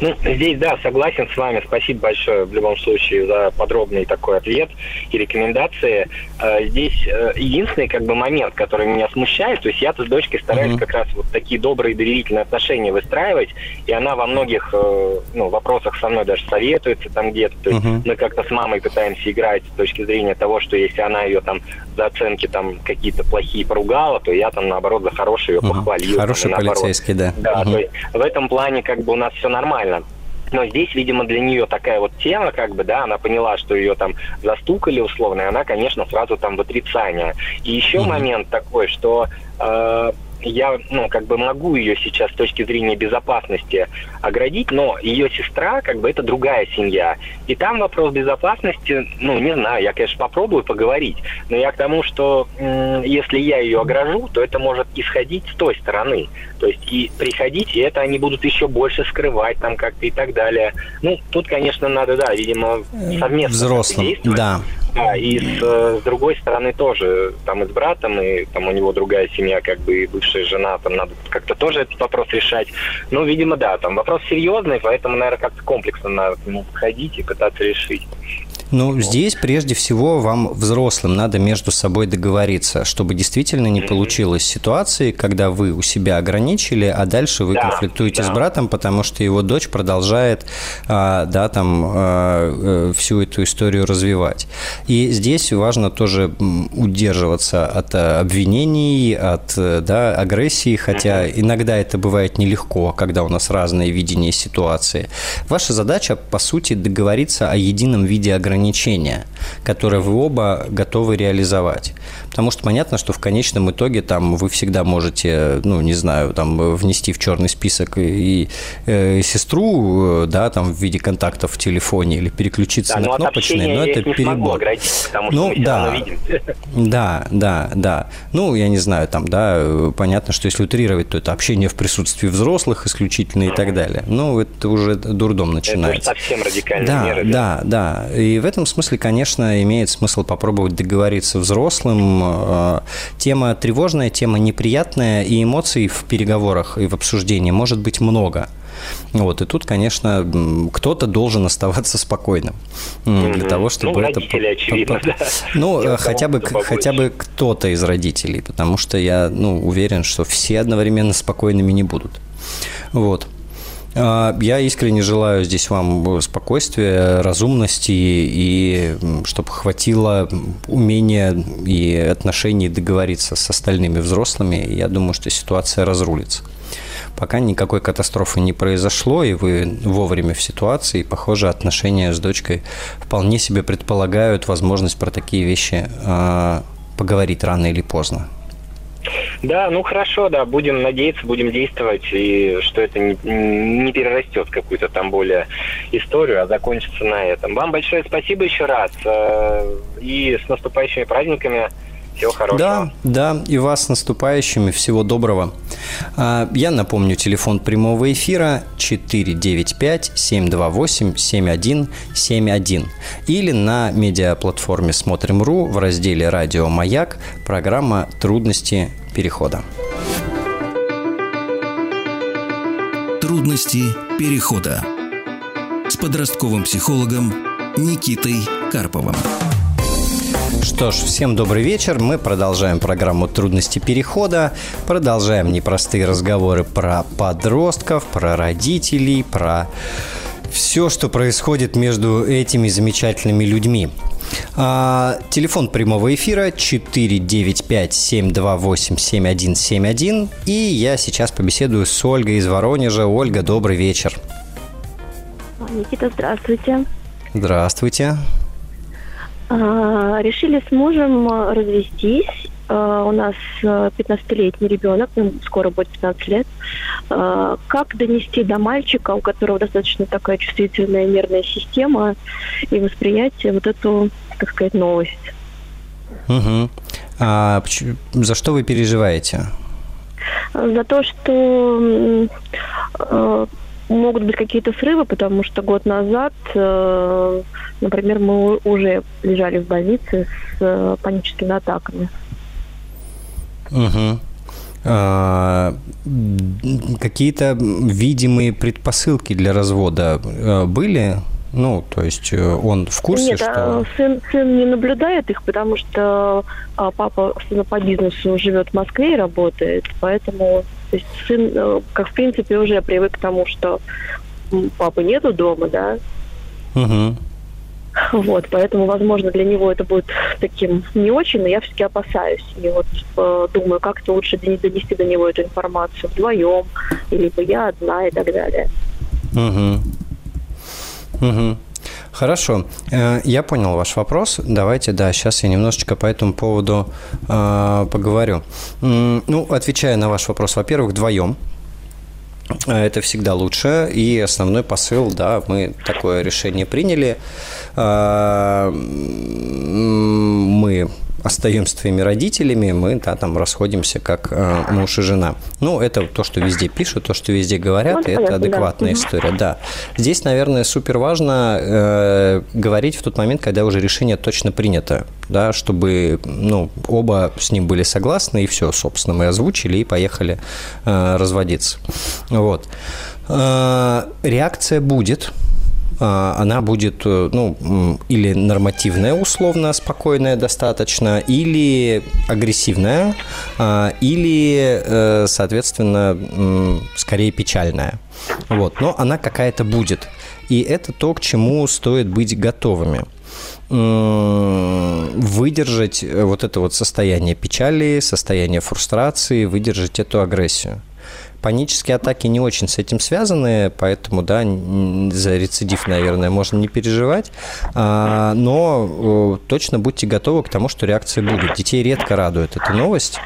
Ну, здесь, да, согласен с вами. Спасибо большое в любом случае за подробный такой ответ и рекомендации. Э, здесь э, единственный как бы момент, который меня смущает, то есть я-то с дочкой стараюсь mm-hmm. как раз вот такие добрые доверительные отношения выстраивать, и она во многих э, ну, вопросах со мной даже советуется там где-то. То есть mm-hmm. мы как-то с мамой пытаемся играть с точки зрения того, что если она ее там за оценки там какие-то плохие поругала, то я там наоборот за хорошие ее mm-hmm. похвалил. Хороший там, полицейский, да. Да, mm-hmm. то есть в этом плане как бы у нас все нормально нормально. Но здесь, видимо, для нее такая вот тема, как бы, да, она поняла, что ее там застукали условно, и она, конечно, сразу там в отрицание. И еще mm-hmm. момент такой, что э, я, ну, как бы могу ее сейчас с точки зрения безопасности оградить, но ее сестра, как бы, это другая семья. И там вопрос безопасности, ну, не знаю, я, конечно, попробую поговорить, но я к тому, что м- если я ее огражу, то это может исходить с той стороны. То есть и приходить, и это они будут еще больше скрывать там как-то и так далее. Ну, тут, конечно, надо, да, видимо, совместно Взрослым, действовать. да. Да, и с, э, с другой стороны тоже, там и с братом, и там у него другая семья, как бы и бывшая жена, там надо как-то тоже этот вопрос решать. Ну, видимо, да, там вопрос серьезный, поэтому, наверное, как-то комплексно надо к нему подходить и пытаться решить. Ну, здесь прежде всего вам, взрослым, надо между собой договориться, чтобы действительно не получилось ситуации, когда вы у себя ограничили, а дальше вы да, конфликтуете да. с братом, потому что его дочь продолжает, а, да, там, а, э, всю эту историю развивать. И здесь важно тоже удерживаться от э, обвинений, от, э, да, агрессии, хотя иногда это бывает нелегко, когда у нас разные видения ситуации. Ваша задача, по сути, договориться о едином виде ограничений ограничения, которые вы оба готовы реализовать. Потому что понятно, что в конечном итоге там вы всегда можете, ну, не знаю, там внести в черный список и, и, э, сестру, да, там в виде контактов в телефоне или переключиться да, на кнопочные, но это перебор. ну, да, да, да, да. Ну, я не знаю, там, да, понятно, что если утрировать, то это общение в присутствии взрослых исключительно и так далее. Ну, это уже дурдом начинается. Это совсем радикальные да, меры. Да, да, да. И в этом смысле, конечно, имеет смысл попробовать договориться взрослым. Э, тема тревожная, тема неприятная, и эмоций в переговорах и в обсуждении может быть много. Вот, и тут, конечно, кто-то должен оставаться спокойным mm-hmm. для того, чтобы ну, это... очевидно, да. Ну, Я хотя бы, хотя бы кто-то из родителей, потому что я ну, уверен, что все одновременно спокойными не будут. Вот. А, я искренне желаю здесь вам спокойствия, разумности и чтобы хватило умения и отношений договориться с остальными взрослыми. Я думаю, что ситуация разрулится. Пока никакой катастрофы не произошло, и вы вовремя в ситуации, похоже, отношения с дочкой вполне себе предполагают возможность про такие вещи э, поговорить рано или поздно. Да, ну хорошо, да, будем надеяться, будем действовать, и что это не, не перерастет какую-то там более историю, а закончится на этом. Вам большое спасибо еще раз, э, и с наступающими праздниками. Всего хорошего. Да, да, и вас с наступающими. Всего доброго. А, я напомню, телефон прямого эфира 495-728-7171 или на медиаплатформе «Смотрим.ру» в разделе «Радио Маяк» программа «Трудности перехода». Трудности перехода с подростковым психологом Никитой Карповым. Что ж, всем добрый вечер. Мы продолжаем программу «Трудности перехода». Продолжаем непростые разговоры про подростков, про родителей, про все, что происходит между этими замечательными людьми. А, телефон прямого эфира 495-728-7171. И я сейчас побеседую с Ольгой из Воронежа. Ольга, добрый вечер. Никита, здравствуйте. Здравствуйте. А, решили с мужем а, развестись. А, у нас 15-летний ребенок, скоро будет 15 лет. Как донести до мальчика, у которого достаточно такая чувствительная нервная система и восприятие, вот эту, так сказать, новость? Угу. А за что вы переживаете? За то, что могут быть какие-то срывы, потому что год назад, э, например, мы уже лежали в больнице с э, паническими атаками. Угу. А, какие-то видимые предпосылки для развода э, были? Ну, то есть э, он в курсе, Нет, что... А сын, сын не наблюдает их, потому что а, папа по бизнесу живет в Москве и работает, поэтому то есть сын, э, как в принципе, уже привык к тому, что папы нету дома, да. Угу. Вот, поэтому, возможно, для него это будет таким не очень, но я все-таки опасаюсь. И вот э, думаю, как-то лучше донести до него эту информацию вдвоем, либо я одна и так далее. Угу. Угу. Хорошо, э, я понял ваш вопрос. Давайте, да, сейчас я немножечко по этому поводу э, поговорю. Ну, отвечая на ваш вопрос, во-первых, вдвоем. Э, это всегда лучше. И основной посыл, да, мы такое решение приняли. Мы остаемся твоими родителями, мы да, там расходимся как э, муж и жена. Ну, это то, что везде пишут, то, что везде говорят, вот, и это адекватная да. история, да. Здесь, наверное, супер важно э, говорить в тот момент, когда уже решение точно принято, да, чтобы ну, оба с ним были согласны, и все, собственно, мы озвучили и поехали э, разводиться. Вот. Э, реакция будет, она будет, э, ну, или нормативная, условно, спокойная достаточно, или агрессивная, а, или, э, соответственно, скорее печальная. Вот, но она какая-то будет. И это то, к чему стоит быть готовыми выдержать э, вот это вот состояние печали, состояние фрустрации, выдержать эту агрессию. Панические атаки не очень с этим связаны, поэтому, да, за рецидив, наверное, можно не переживать, а, но точно будьте готовы к тому, что реакция будет. Детей редко радует эта новость.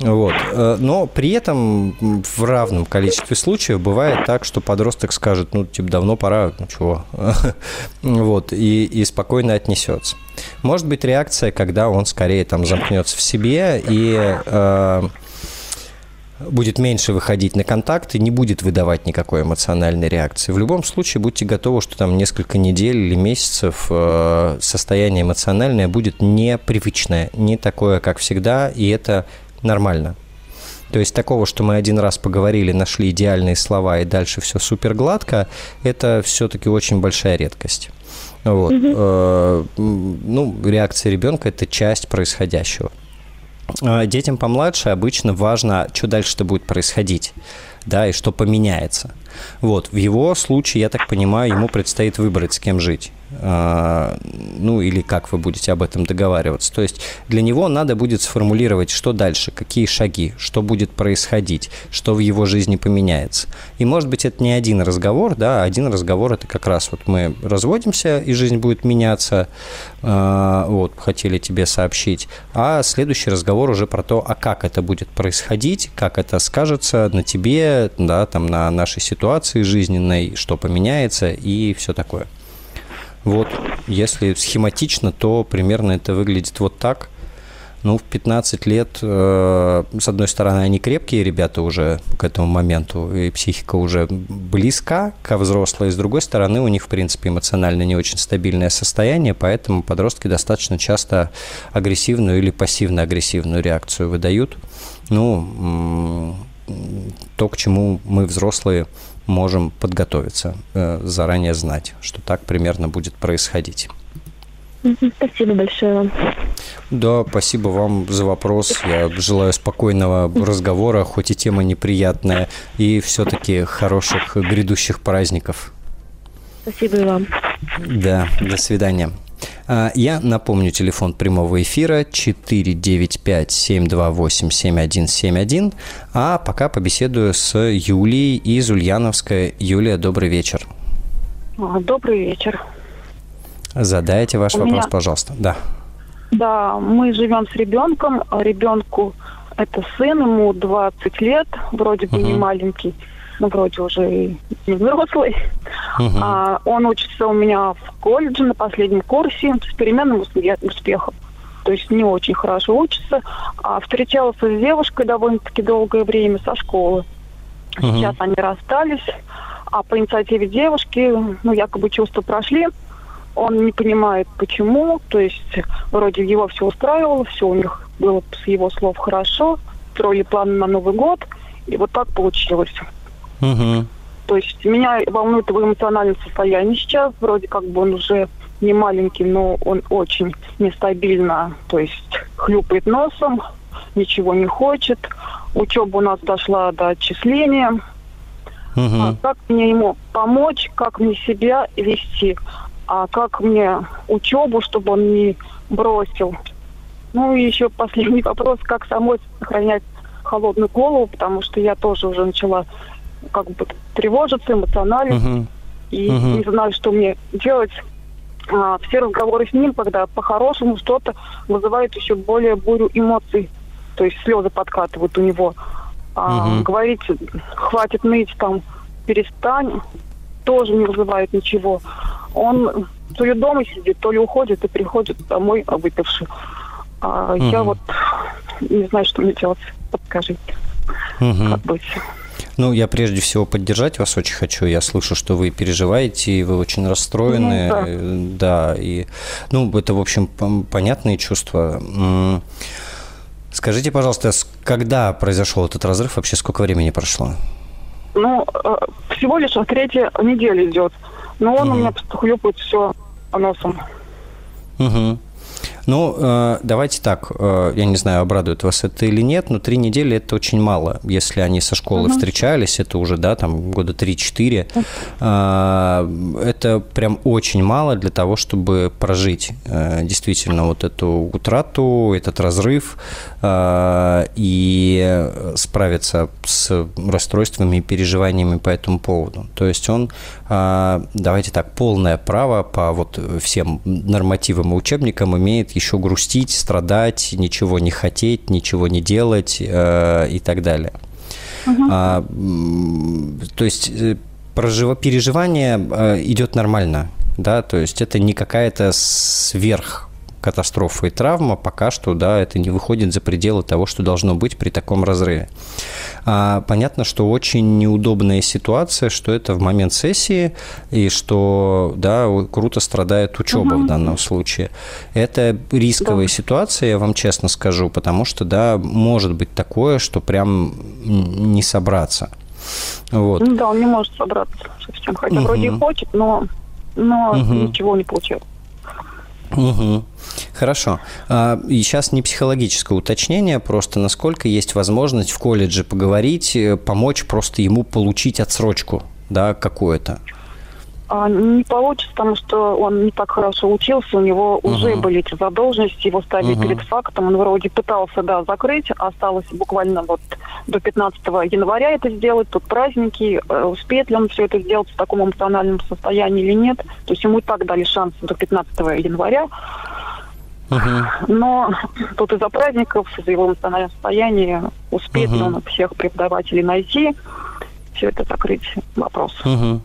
Вот. Э, но при этом в равном количестве случаев бывает так, что подросток скажет, ну, типа, давно пора, ну, чего, вот, и, и спокойно отнесется. Может быть реакция, когда он скорее там замкнется в себе и э, будет меньше выходить на контакт и не будет выдавать никакой эмоциональной реакции. В любом случае будьте готовы, что там несколько недель или месяцев э, состояние эмоциональное будет непривычное, не такое, как всегда, и это нормально. То есть такого, что мы один раз поговорили, нашли идеальные слова и дальше все супер гладко, это все-таки очень большая редкость. Вот. Угу. Ну, реакция ребенка – это часть происходящего. А, детям помладше обычно важно, что дальше-то будет происходить. Да, и что поменяется. Вот, в его случае, я так понимаю, ему предстоит выбрать, с кем жить. А, ну, или как вы будете об этом договариваться. То есть для него надо будет сформулировать, что дальше, какие шаги, что будет происходить, что в его жизни поменяется. И, может быть, это не один разговор, да, а один разговор – это как раз вот мы разводимся, и жизнь будет меняться, а, вот, хотели тебе сообщить, а следующий разговор уже про то, а как это будет происходить, как это скажется на тебе, да, там, на нашей ситуации жизненной, что поменяется и все такое. Вот, если схематично, то примерно это выглядит вот так. Ну, в 15 лет, э, с одной стороны, они крепкие ребята уже к этому моменту, и психика уже близка ко взрослой, с другой стороны, у них, в принципе, эмоционально не очень стабильное состояние, поэтому подростки достаточно часто агрессивную или пассивно-агрессивную реакцию выдают. Ну, то, к чему мы, взрослые, можем подготовиться, э, заранее знать, что так примерно будет происходить. Спасибо большое вам. Да, спасибо вам за вопрос. Я желаю спокойного разговора, хоть и тема неприятная, и все-таки хороших грядущих праздников. Спасибо и вам. Да, до свидания. А, я напомню телефон прямого эфира 495-728-7171, а пока побеседую с Юлией из Ульяновска. Юлия, добрый вечер. А, добрый вечер. Задайте ваш У вопрос, меня... пожалуйста. Да. Да, мы живем с ребенком. Ребенку это сын, ему 20 лет, вроде бы угу. не маленький ну, вроде уже и не взрослый. Угу. А, он учится у меня в колледже на последнем курсе с переменным успехом. То есть не очень хорошо учится. А встречался с девушкой довольно-таки долгое время со школы. Угу. Сейчас они расстались. А по инициативе девушки, ну, якобы чувства прошли. Он не понимает, почему. То есть вроде его все устраивало, все у них было с его слов хорошо. Строили планы на Новый год. И вот так получилось. Угу. То есть меня волнует его эмоциональное состояние сейчас. Вроде как бы он уже не маленький, но он очень нестабильно, то есть хлюпает носом, ничего не хочет. Учеба у нас дошла до отчисления. Угу. А как мне ему помочь, как мне себя вести, а как мне учебу, чтобы он не бросил. Ну и еще последний вопрос, как самой сохранять холодную голову, потому что я тоже уже начала как бы тревожиться эмоционально. Uh-huh. И uh-huh. не знаю, что мне делать. А, все разговоры с ним, когда по-хорошему что-то вызывает еще более бурю эмоций. То есть слезы подкатывают у него. А, uh-huh. Говорить, хватит ныть, там, перестань, тоже не вызывает ничего. Он то ли дома сидит, то ли уходит и приходит домой выпивший. А uh-huh. Я вот не знаю, что мне делать. Подскажите, uh-huh. как быть. Ну, я прежде всего поддержать вас очень хочу. Я слышу, что вы переживаете, и вы очень расстроены. Ну, да. Да, и, ну, это, в общем, понятные чувства. Скажите, пожалуйста, когда произошел этот разрыв, вообще сколько времени прошло? Ну, э, всего лишь третья неделя идет. Но он угу. у меня просто хлюпает все носом. Угу. Ну, э, давайте так, э, я не знаю, обрадует вас это или нет, но три недели – это очень мало. Если они со школы uh-huh. встречались, это уже, да, там, года 3-4. Uh-huh. Это прям очень мало для того, чтобы прожить действительно вот эту утрату, этот разрыв и справиться с расстройствами и переживаниями по этому поводу. То есть он, давайте так, полное право по вот всем нормативам и учебникам имеет еще грустить, страдать, ничего не хотеть, ничего не делать э, и так далее. Угу. А, то есть э, прожив... переживание э, идет нормально, да, то есть это не какая-то сверх катастрофа и травма, пока что, да, это не выходит за пределы того, что должно быть при таком разрыве. А, понятно, что очень неудобная ситуация, что это в момент сессии, и что, да, круто страдает учеба угу. в данном случае. Это рисковая да. ситуация, я вам честно скажу, потому что, да, может быть такое, что прям не собраться. Вот. Ну да, он не может собраться совсем, хотя угу. вроде и хочет, но, но угу. ничего не получается. Угу. Хорошо. А, и сейчас не психологическое уточнение, просто насколько есть возможность в колледже поговорить, э, помочь просто ему получить отсрочку, да, какую-то. А, не получится, потому что он не так хорошо учился, у него uh-huh. уже были эти задолженности, его ставили uh-huh. перед фактом, он вроде пытался, да, закрыть, осталось буквально вот до 15 января это сделать, тут праздники, э, успеет ли он все это сделать в таком эмоциональном состоянии или нет, то есть ему и так дали шанс до 15 января, uh-huh. но тут из-за праздников, из-за его эмоционального состояния, успеет uh-huh. ли он всех преподавателей найти, все это закрыть вопрос. Uh-huh.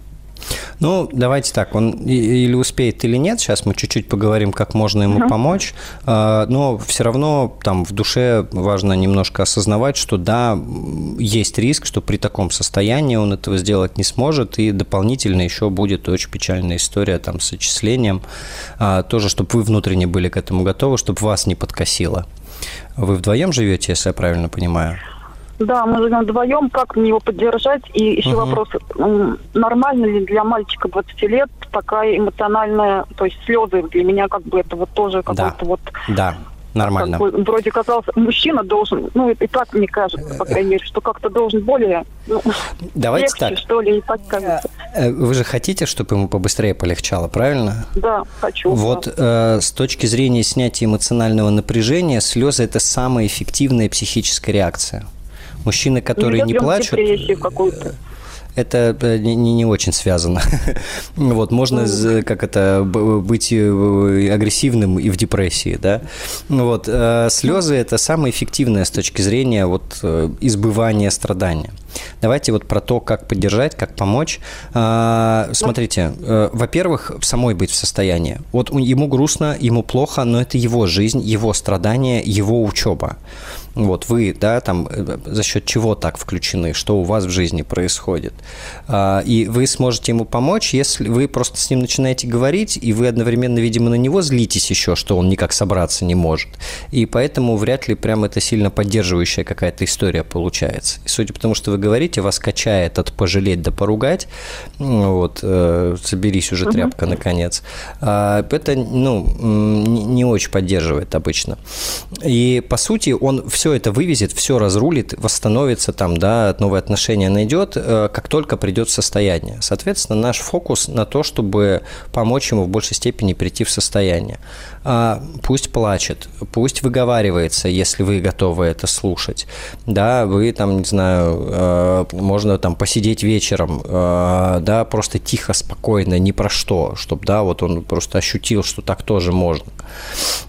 Ну, давайте так, он или успеет, или нет. Сейчас мы чуть-чуть поговорим, как можно ему uh-huh. помочь. А, но все равно там в душе важно немножко осознавать, что да, есть риск, что при таком состоянии он этого сделать не сможет, и дополнительно еще будет очень печальная история там с отчислением. А, тоже, чтобы вы внутренне были к этому готовы, чтобы вас не подкосило. Вы вдвоем живете, если я правильно понимаю? Да, мы живем вдвоем. Как мне его поддержать? И еще угу. вопрос, нормально ли для мальчика 20 лет такая эмоциональная, то есть слезы для меня как бы это вот тоже какой-то да. вот... Да, нормально. Как бы, вроде казался, мужчина должен, ну и так мне кажется, по крайней мере, что как-то должен более ну, Давайте легче, так. что ли, и так кажется. Э, вы же хотите, чтобы ему побыстрее полегчало, правильно? Да, хочу. Вот да. э, с точки зрения снятия эмоционального напряжения, слезы – это самая эффективная психическая реакция. Мужчины, которые не, не плачут, это э, не, не очень связано. вот, можно, как это, быть э, агрессивным и в депрессии, да. Вот, э, слезы – это самое эффективное с точки зрения вот избывания страдания. Давайте вот про то, как поддержать, как помочь. А, смотрите, во-первых, самой быть в состоянии. Вот ему грустно, ему плохо, но это его жизнь, его страдания, его учеба. Вот вы, да, там э, за счет чего так включены, что у вас в жизни происходит. А, и вы сможете ему помочь, если вы просто с ним начинаете говорить, и вы одновременно, видимо, на него злитесь еще, что он никак собраться не может. И поэтому вряд ли прям это сильно поддерживающая какая-то история получается. И судя по тому, что вы говорите, вас качает от пожалеть до поругать. Вот, э, соберись уже, тряпка, наконец. А, это, ну, не очень поддерживает обычно. И, по сути, он все это вывезет, все разрулит, восстановится там, да, новые отношения найдет, э, как только придет в состояние. Соответственно, наш фокус на то, чтобы помочь ему в большей степени прийти в состояние. А, пусть плачет, пусть выговаривается, если вы готовы это слушать. Да, вы там, не знаю, э, можно там посидеть вечером, э, да, просто тихо, спокойно, ни про что, чтобы, да, вот он просто ощутил, что так тоже можно.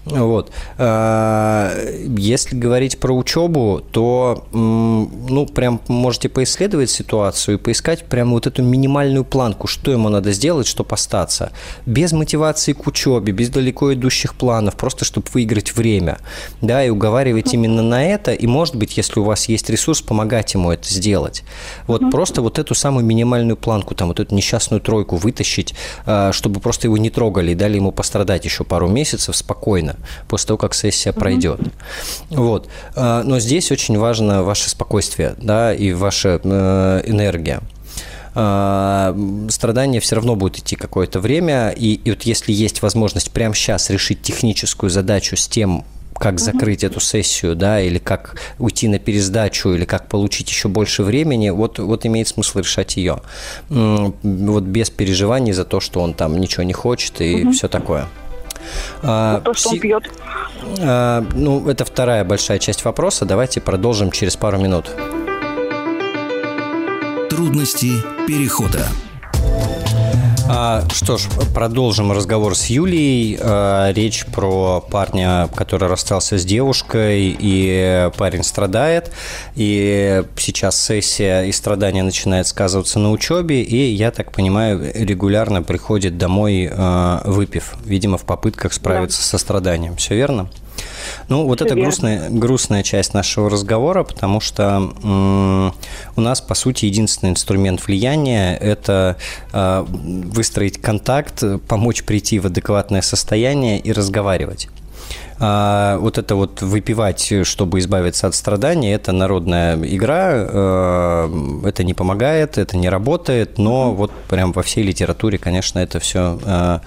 Вот. Если говорить про учебу, то, ну, прям можете поисследовать ситуацию и поискать прям вот эту минимальную планку, что ему надо сделать, чтобы остаться. Без мотивации к учебе, без далеко идущих планов, просто чтобы выиграть время, да, и уговаривать именно на это, и, может быть, если у вас есть ресурс, помогать ему это сделать. Вот mm-hmm. просто вот эту самую минимальную планку, там, вот эту несчастную тройку вытащить, а, чтобы просто его не трогали и дали ему пострадать еще пару месяцев спокойно, после того, как сессия mm-hmm. пройдет. Вот. А, но здесь очень важно ваше спокойствие, да, и ваша э, энергия а, страдания все равно будет идти какое-то время, и, и вот если есть возможность прямо сейчас решить техническую задачу с тем, как закрыть эту сессию, да, или как уйти на пересдачу, или как получить еще больше времени, вот, вот имеет смысл решать ее. Вот без переживаний за то, что он там ничего не хочет и угу. все такое. А, то, что пси... он пьет. А, ну, это вторая большая часть вопроса. Давайте продолжим через пару минут. Трудности перехода. А, что ж, продолжим разговор с Юлией. А, речь про парня, который расстался с девушкой, и парень страдает. И сейчас сессия и страдания начинает сказываться на учебе, и, я так понимаю, регулярно приходит домой, а, выпив, видимо, в попытках справиться да. со страданием. Все верно? Ну, вот это грустная, грустная часть нашего разговора, потому что м- у нас, по сути, единственный инструмент влияния – это э, выстроить контакт, помочь прийти в адекватное состояние и разговаривать. А вот это вот выпивать, чтобы избавиться от страданий, это народная игра, э, это не помогает, это не работает, но вот прям во всей литературе, конечно, это все описано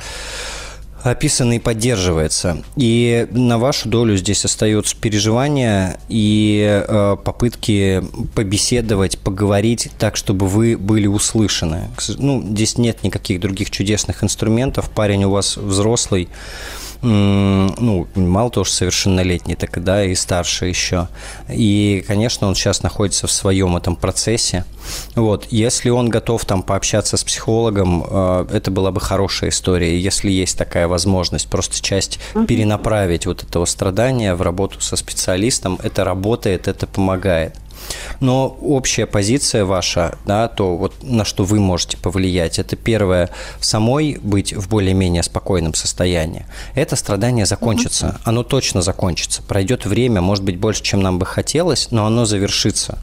и поддерживается. И на вашу долю здесь остаются переживания и э, попытки побеседовать, поговорить так, чтобы вы были услышаны. Ну, здесь нет никаких других чудесных инструментов. Парень у вас взрослый, ну, мало того, что совершеннолетний, так да, и старше еще. И, конечно, он сейчас находится в своем этом процессе. Вот, если он готов там пообщаться с психологом, э, это была бы хорошая история. Если есть такая возможность, просто часть перенаправить вот этого страдания в работу со специалистом, это работает, это помогает. Но общая позиция ваша, да, то вот на что вы можете повлиять, это первое, самой быть в более-менее спокойном состоянии. Это страдание закончится, оно точно закончится. Пройдет время, может быть, больше, чем нам бы хотелось, но оно завершится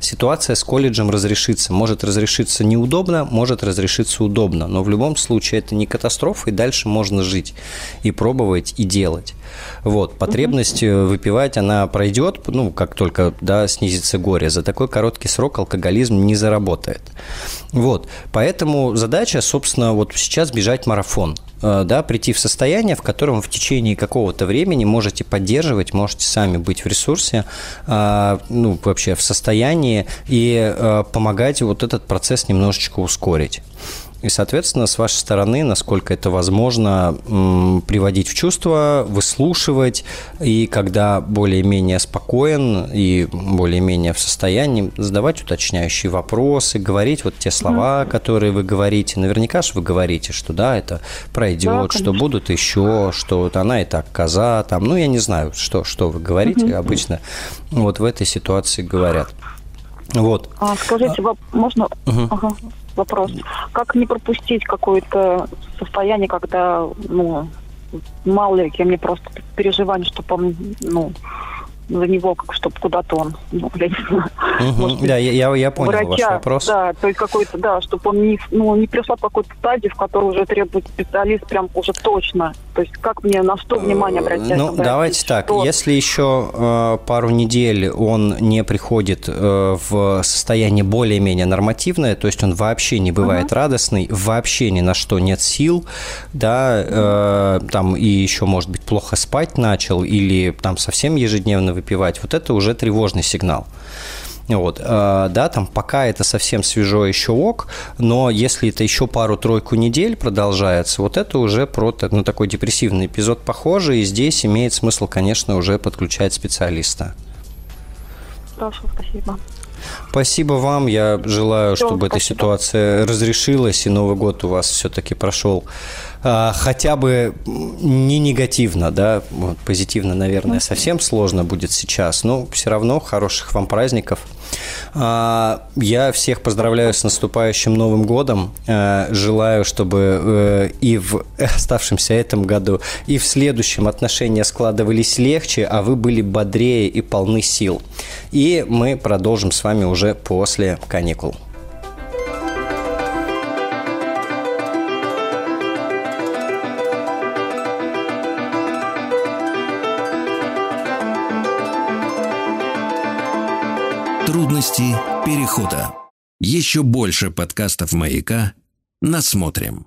ситуация с колледжем разрешится. Может разрешиться неудобно, может разрешиться удобно, но в любом случае это не катастрофа, и дальше можно жить и пробовать, и делать. Вот, потребность угу. выпивать, она пройдет, ну, как только, да, снизится горе. За такой короткий срок алкоголизм не заработает. Вот, поэтому задача, собственно, вот сейчас бежать марафон. Э, да, прийти в состояние, в котором в течение какого-то времени можете поддерживать, можете сами быть в ресурсе, э, ну, вообще в состоянии и э, помогать вот этот процесс немножечко ускорить. И, соответственно, с вашей стороны, насколько это возможно, приводить в чувство, выслушивать, и когда более-менее спокоен и более-менее в состоянии, задавать уточняющие вопросы, говорить вот те слова, mm которые вы говорите. Наверняка же вы говорите, что да, это пройдет, да, что будут еще, что вот она и так коза, там, ну, я не знаю, что, что вы говорите mm обычно. Вот в этой ситуации говорят. Вот. А, скажите, а... можно... Угу. Ага вопрос. Как не пропустить какое-то состояние, когда, ну, мало ли, мне просто переживание, что, ну, за него, как чтобы куда-то он, ну, я не знаю. Угу. Да, я, я понял врача, ваш вопрос. Да, то есть какой-то, да, чтобы он не, ну, не пришел в какой-то стадии, в которой уже требует специалист прям уже точно. То есть как мне на что внимание обратить? Ну, давайте так, что... если еще э, пару недель он не приходит э, в состояние более-менее нормативное, то есть он вообще не бывает угу. радостный, вообще ни на что нет сил, да, э, там и еще, может быть, плохо спать начал или там совсем ежедневно выпивать, вот это уже тревожный сигнал. Вот, э, да, там пока это совсем свежо еще ок, но если это еще пару-тройку недель продолжается, вот это уже про ну, такой депрессивный эпизод похожий, и здесь имеет смысл, конечно, уже подключать специалиста. Хорошо, спасибо. Спасибо вам. Я желаю, Все, чтобы спасибо. эта ситуация разрешилась, и Новый год у вас все-таки прошел хотя бы не негативно, да, вот, позитивно, наверное, совсем сложно будет сейчас, но все равно хороших вам праздников. А, я всех поздравляю с наступающим Новым годом. А, желаю, чтобы э, и в оставшемся этом году, и в следующем отношения складывались легче, а вы были бодрее и полны сил. И мы продолжим с вами уже после каникул. Трудности перехода. Еще больше подкастов «Маяка» насмотрим.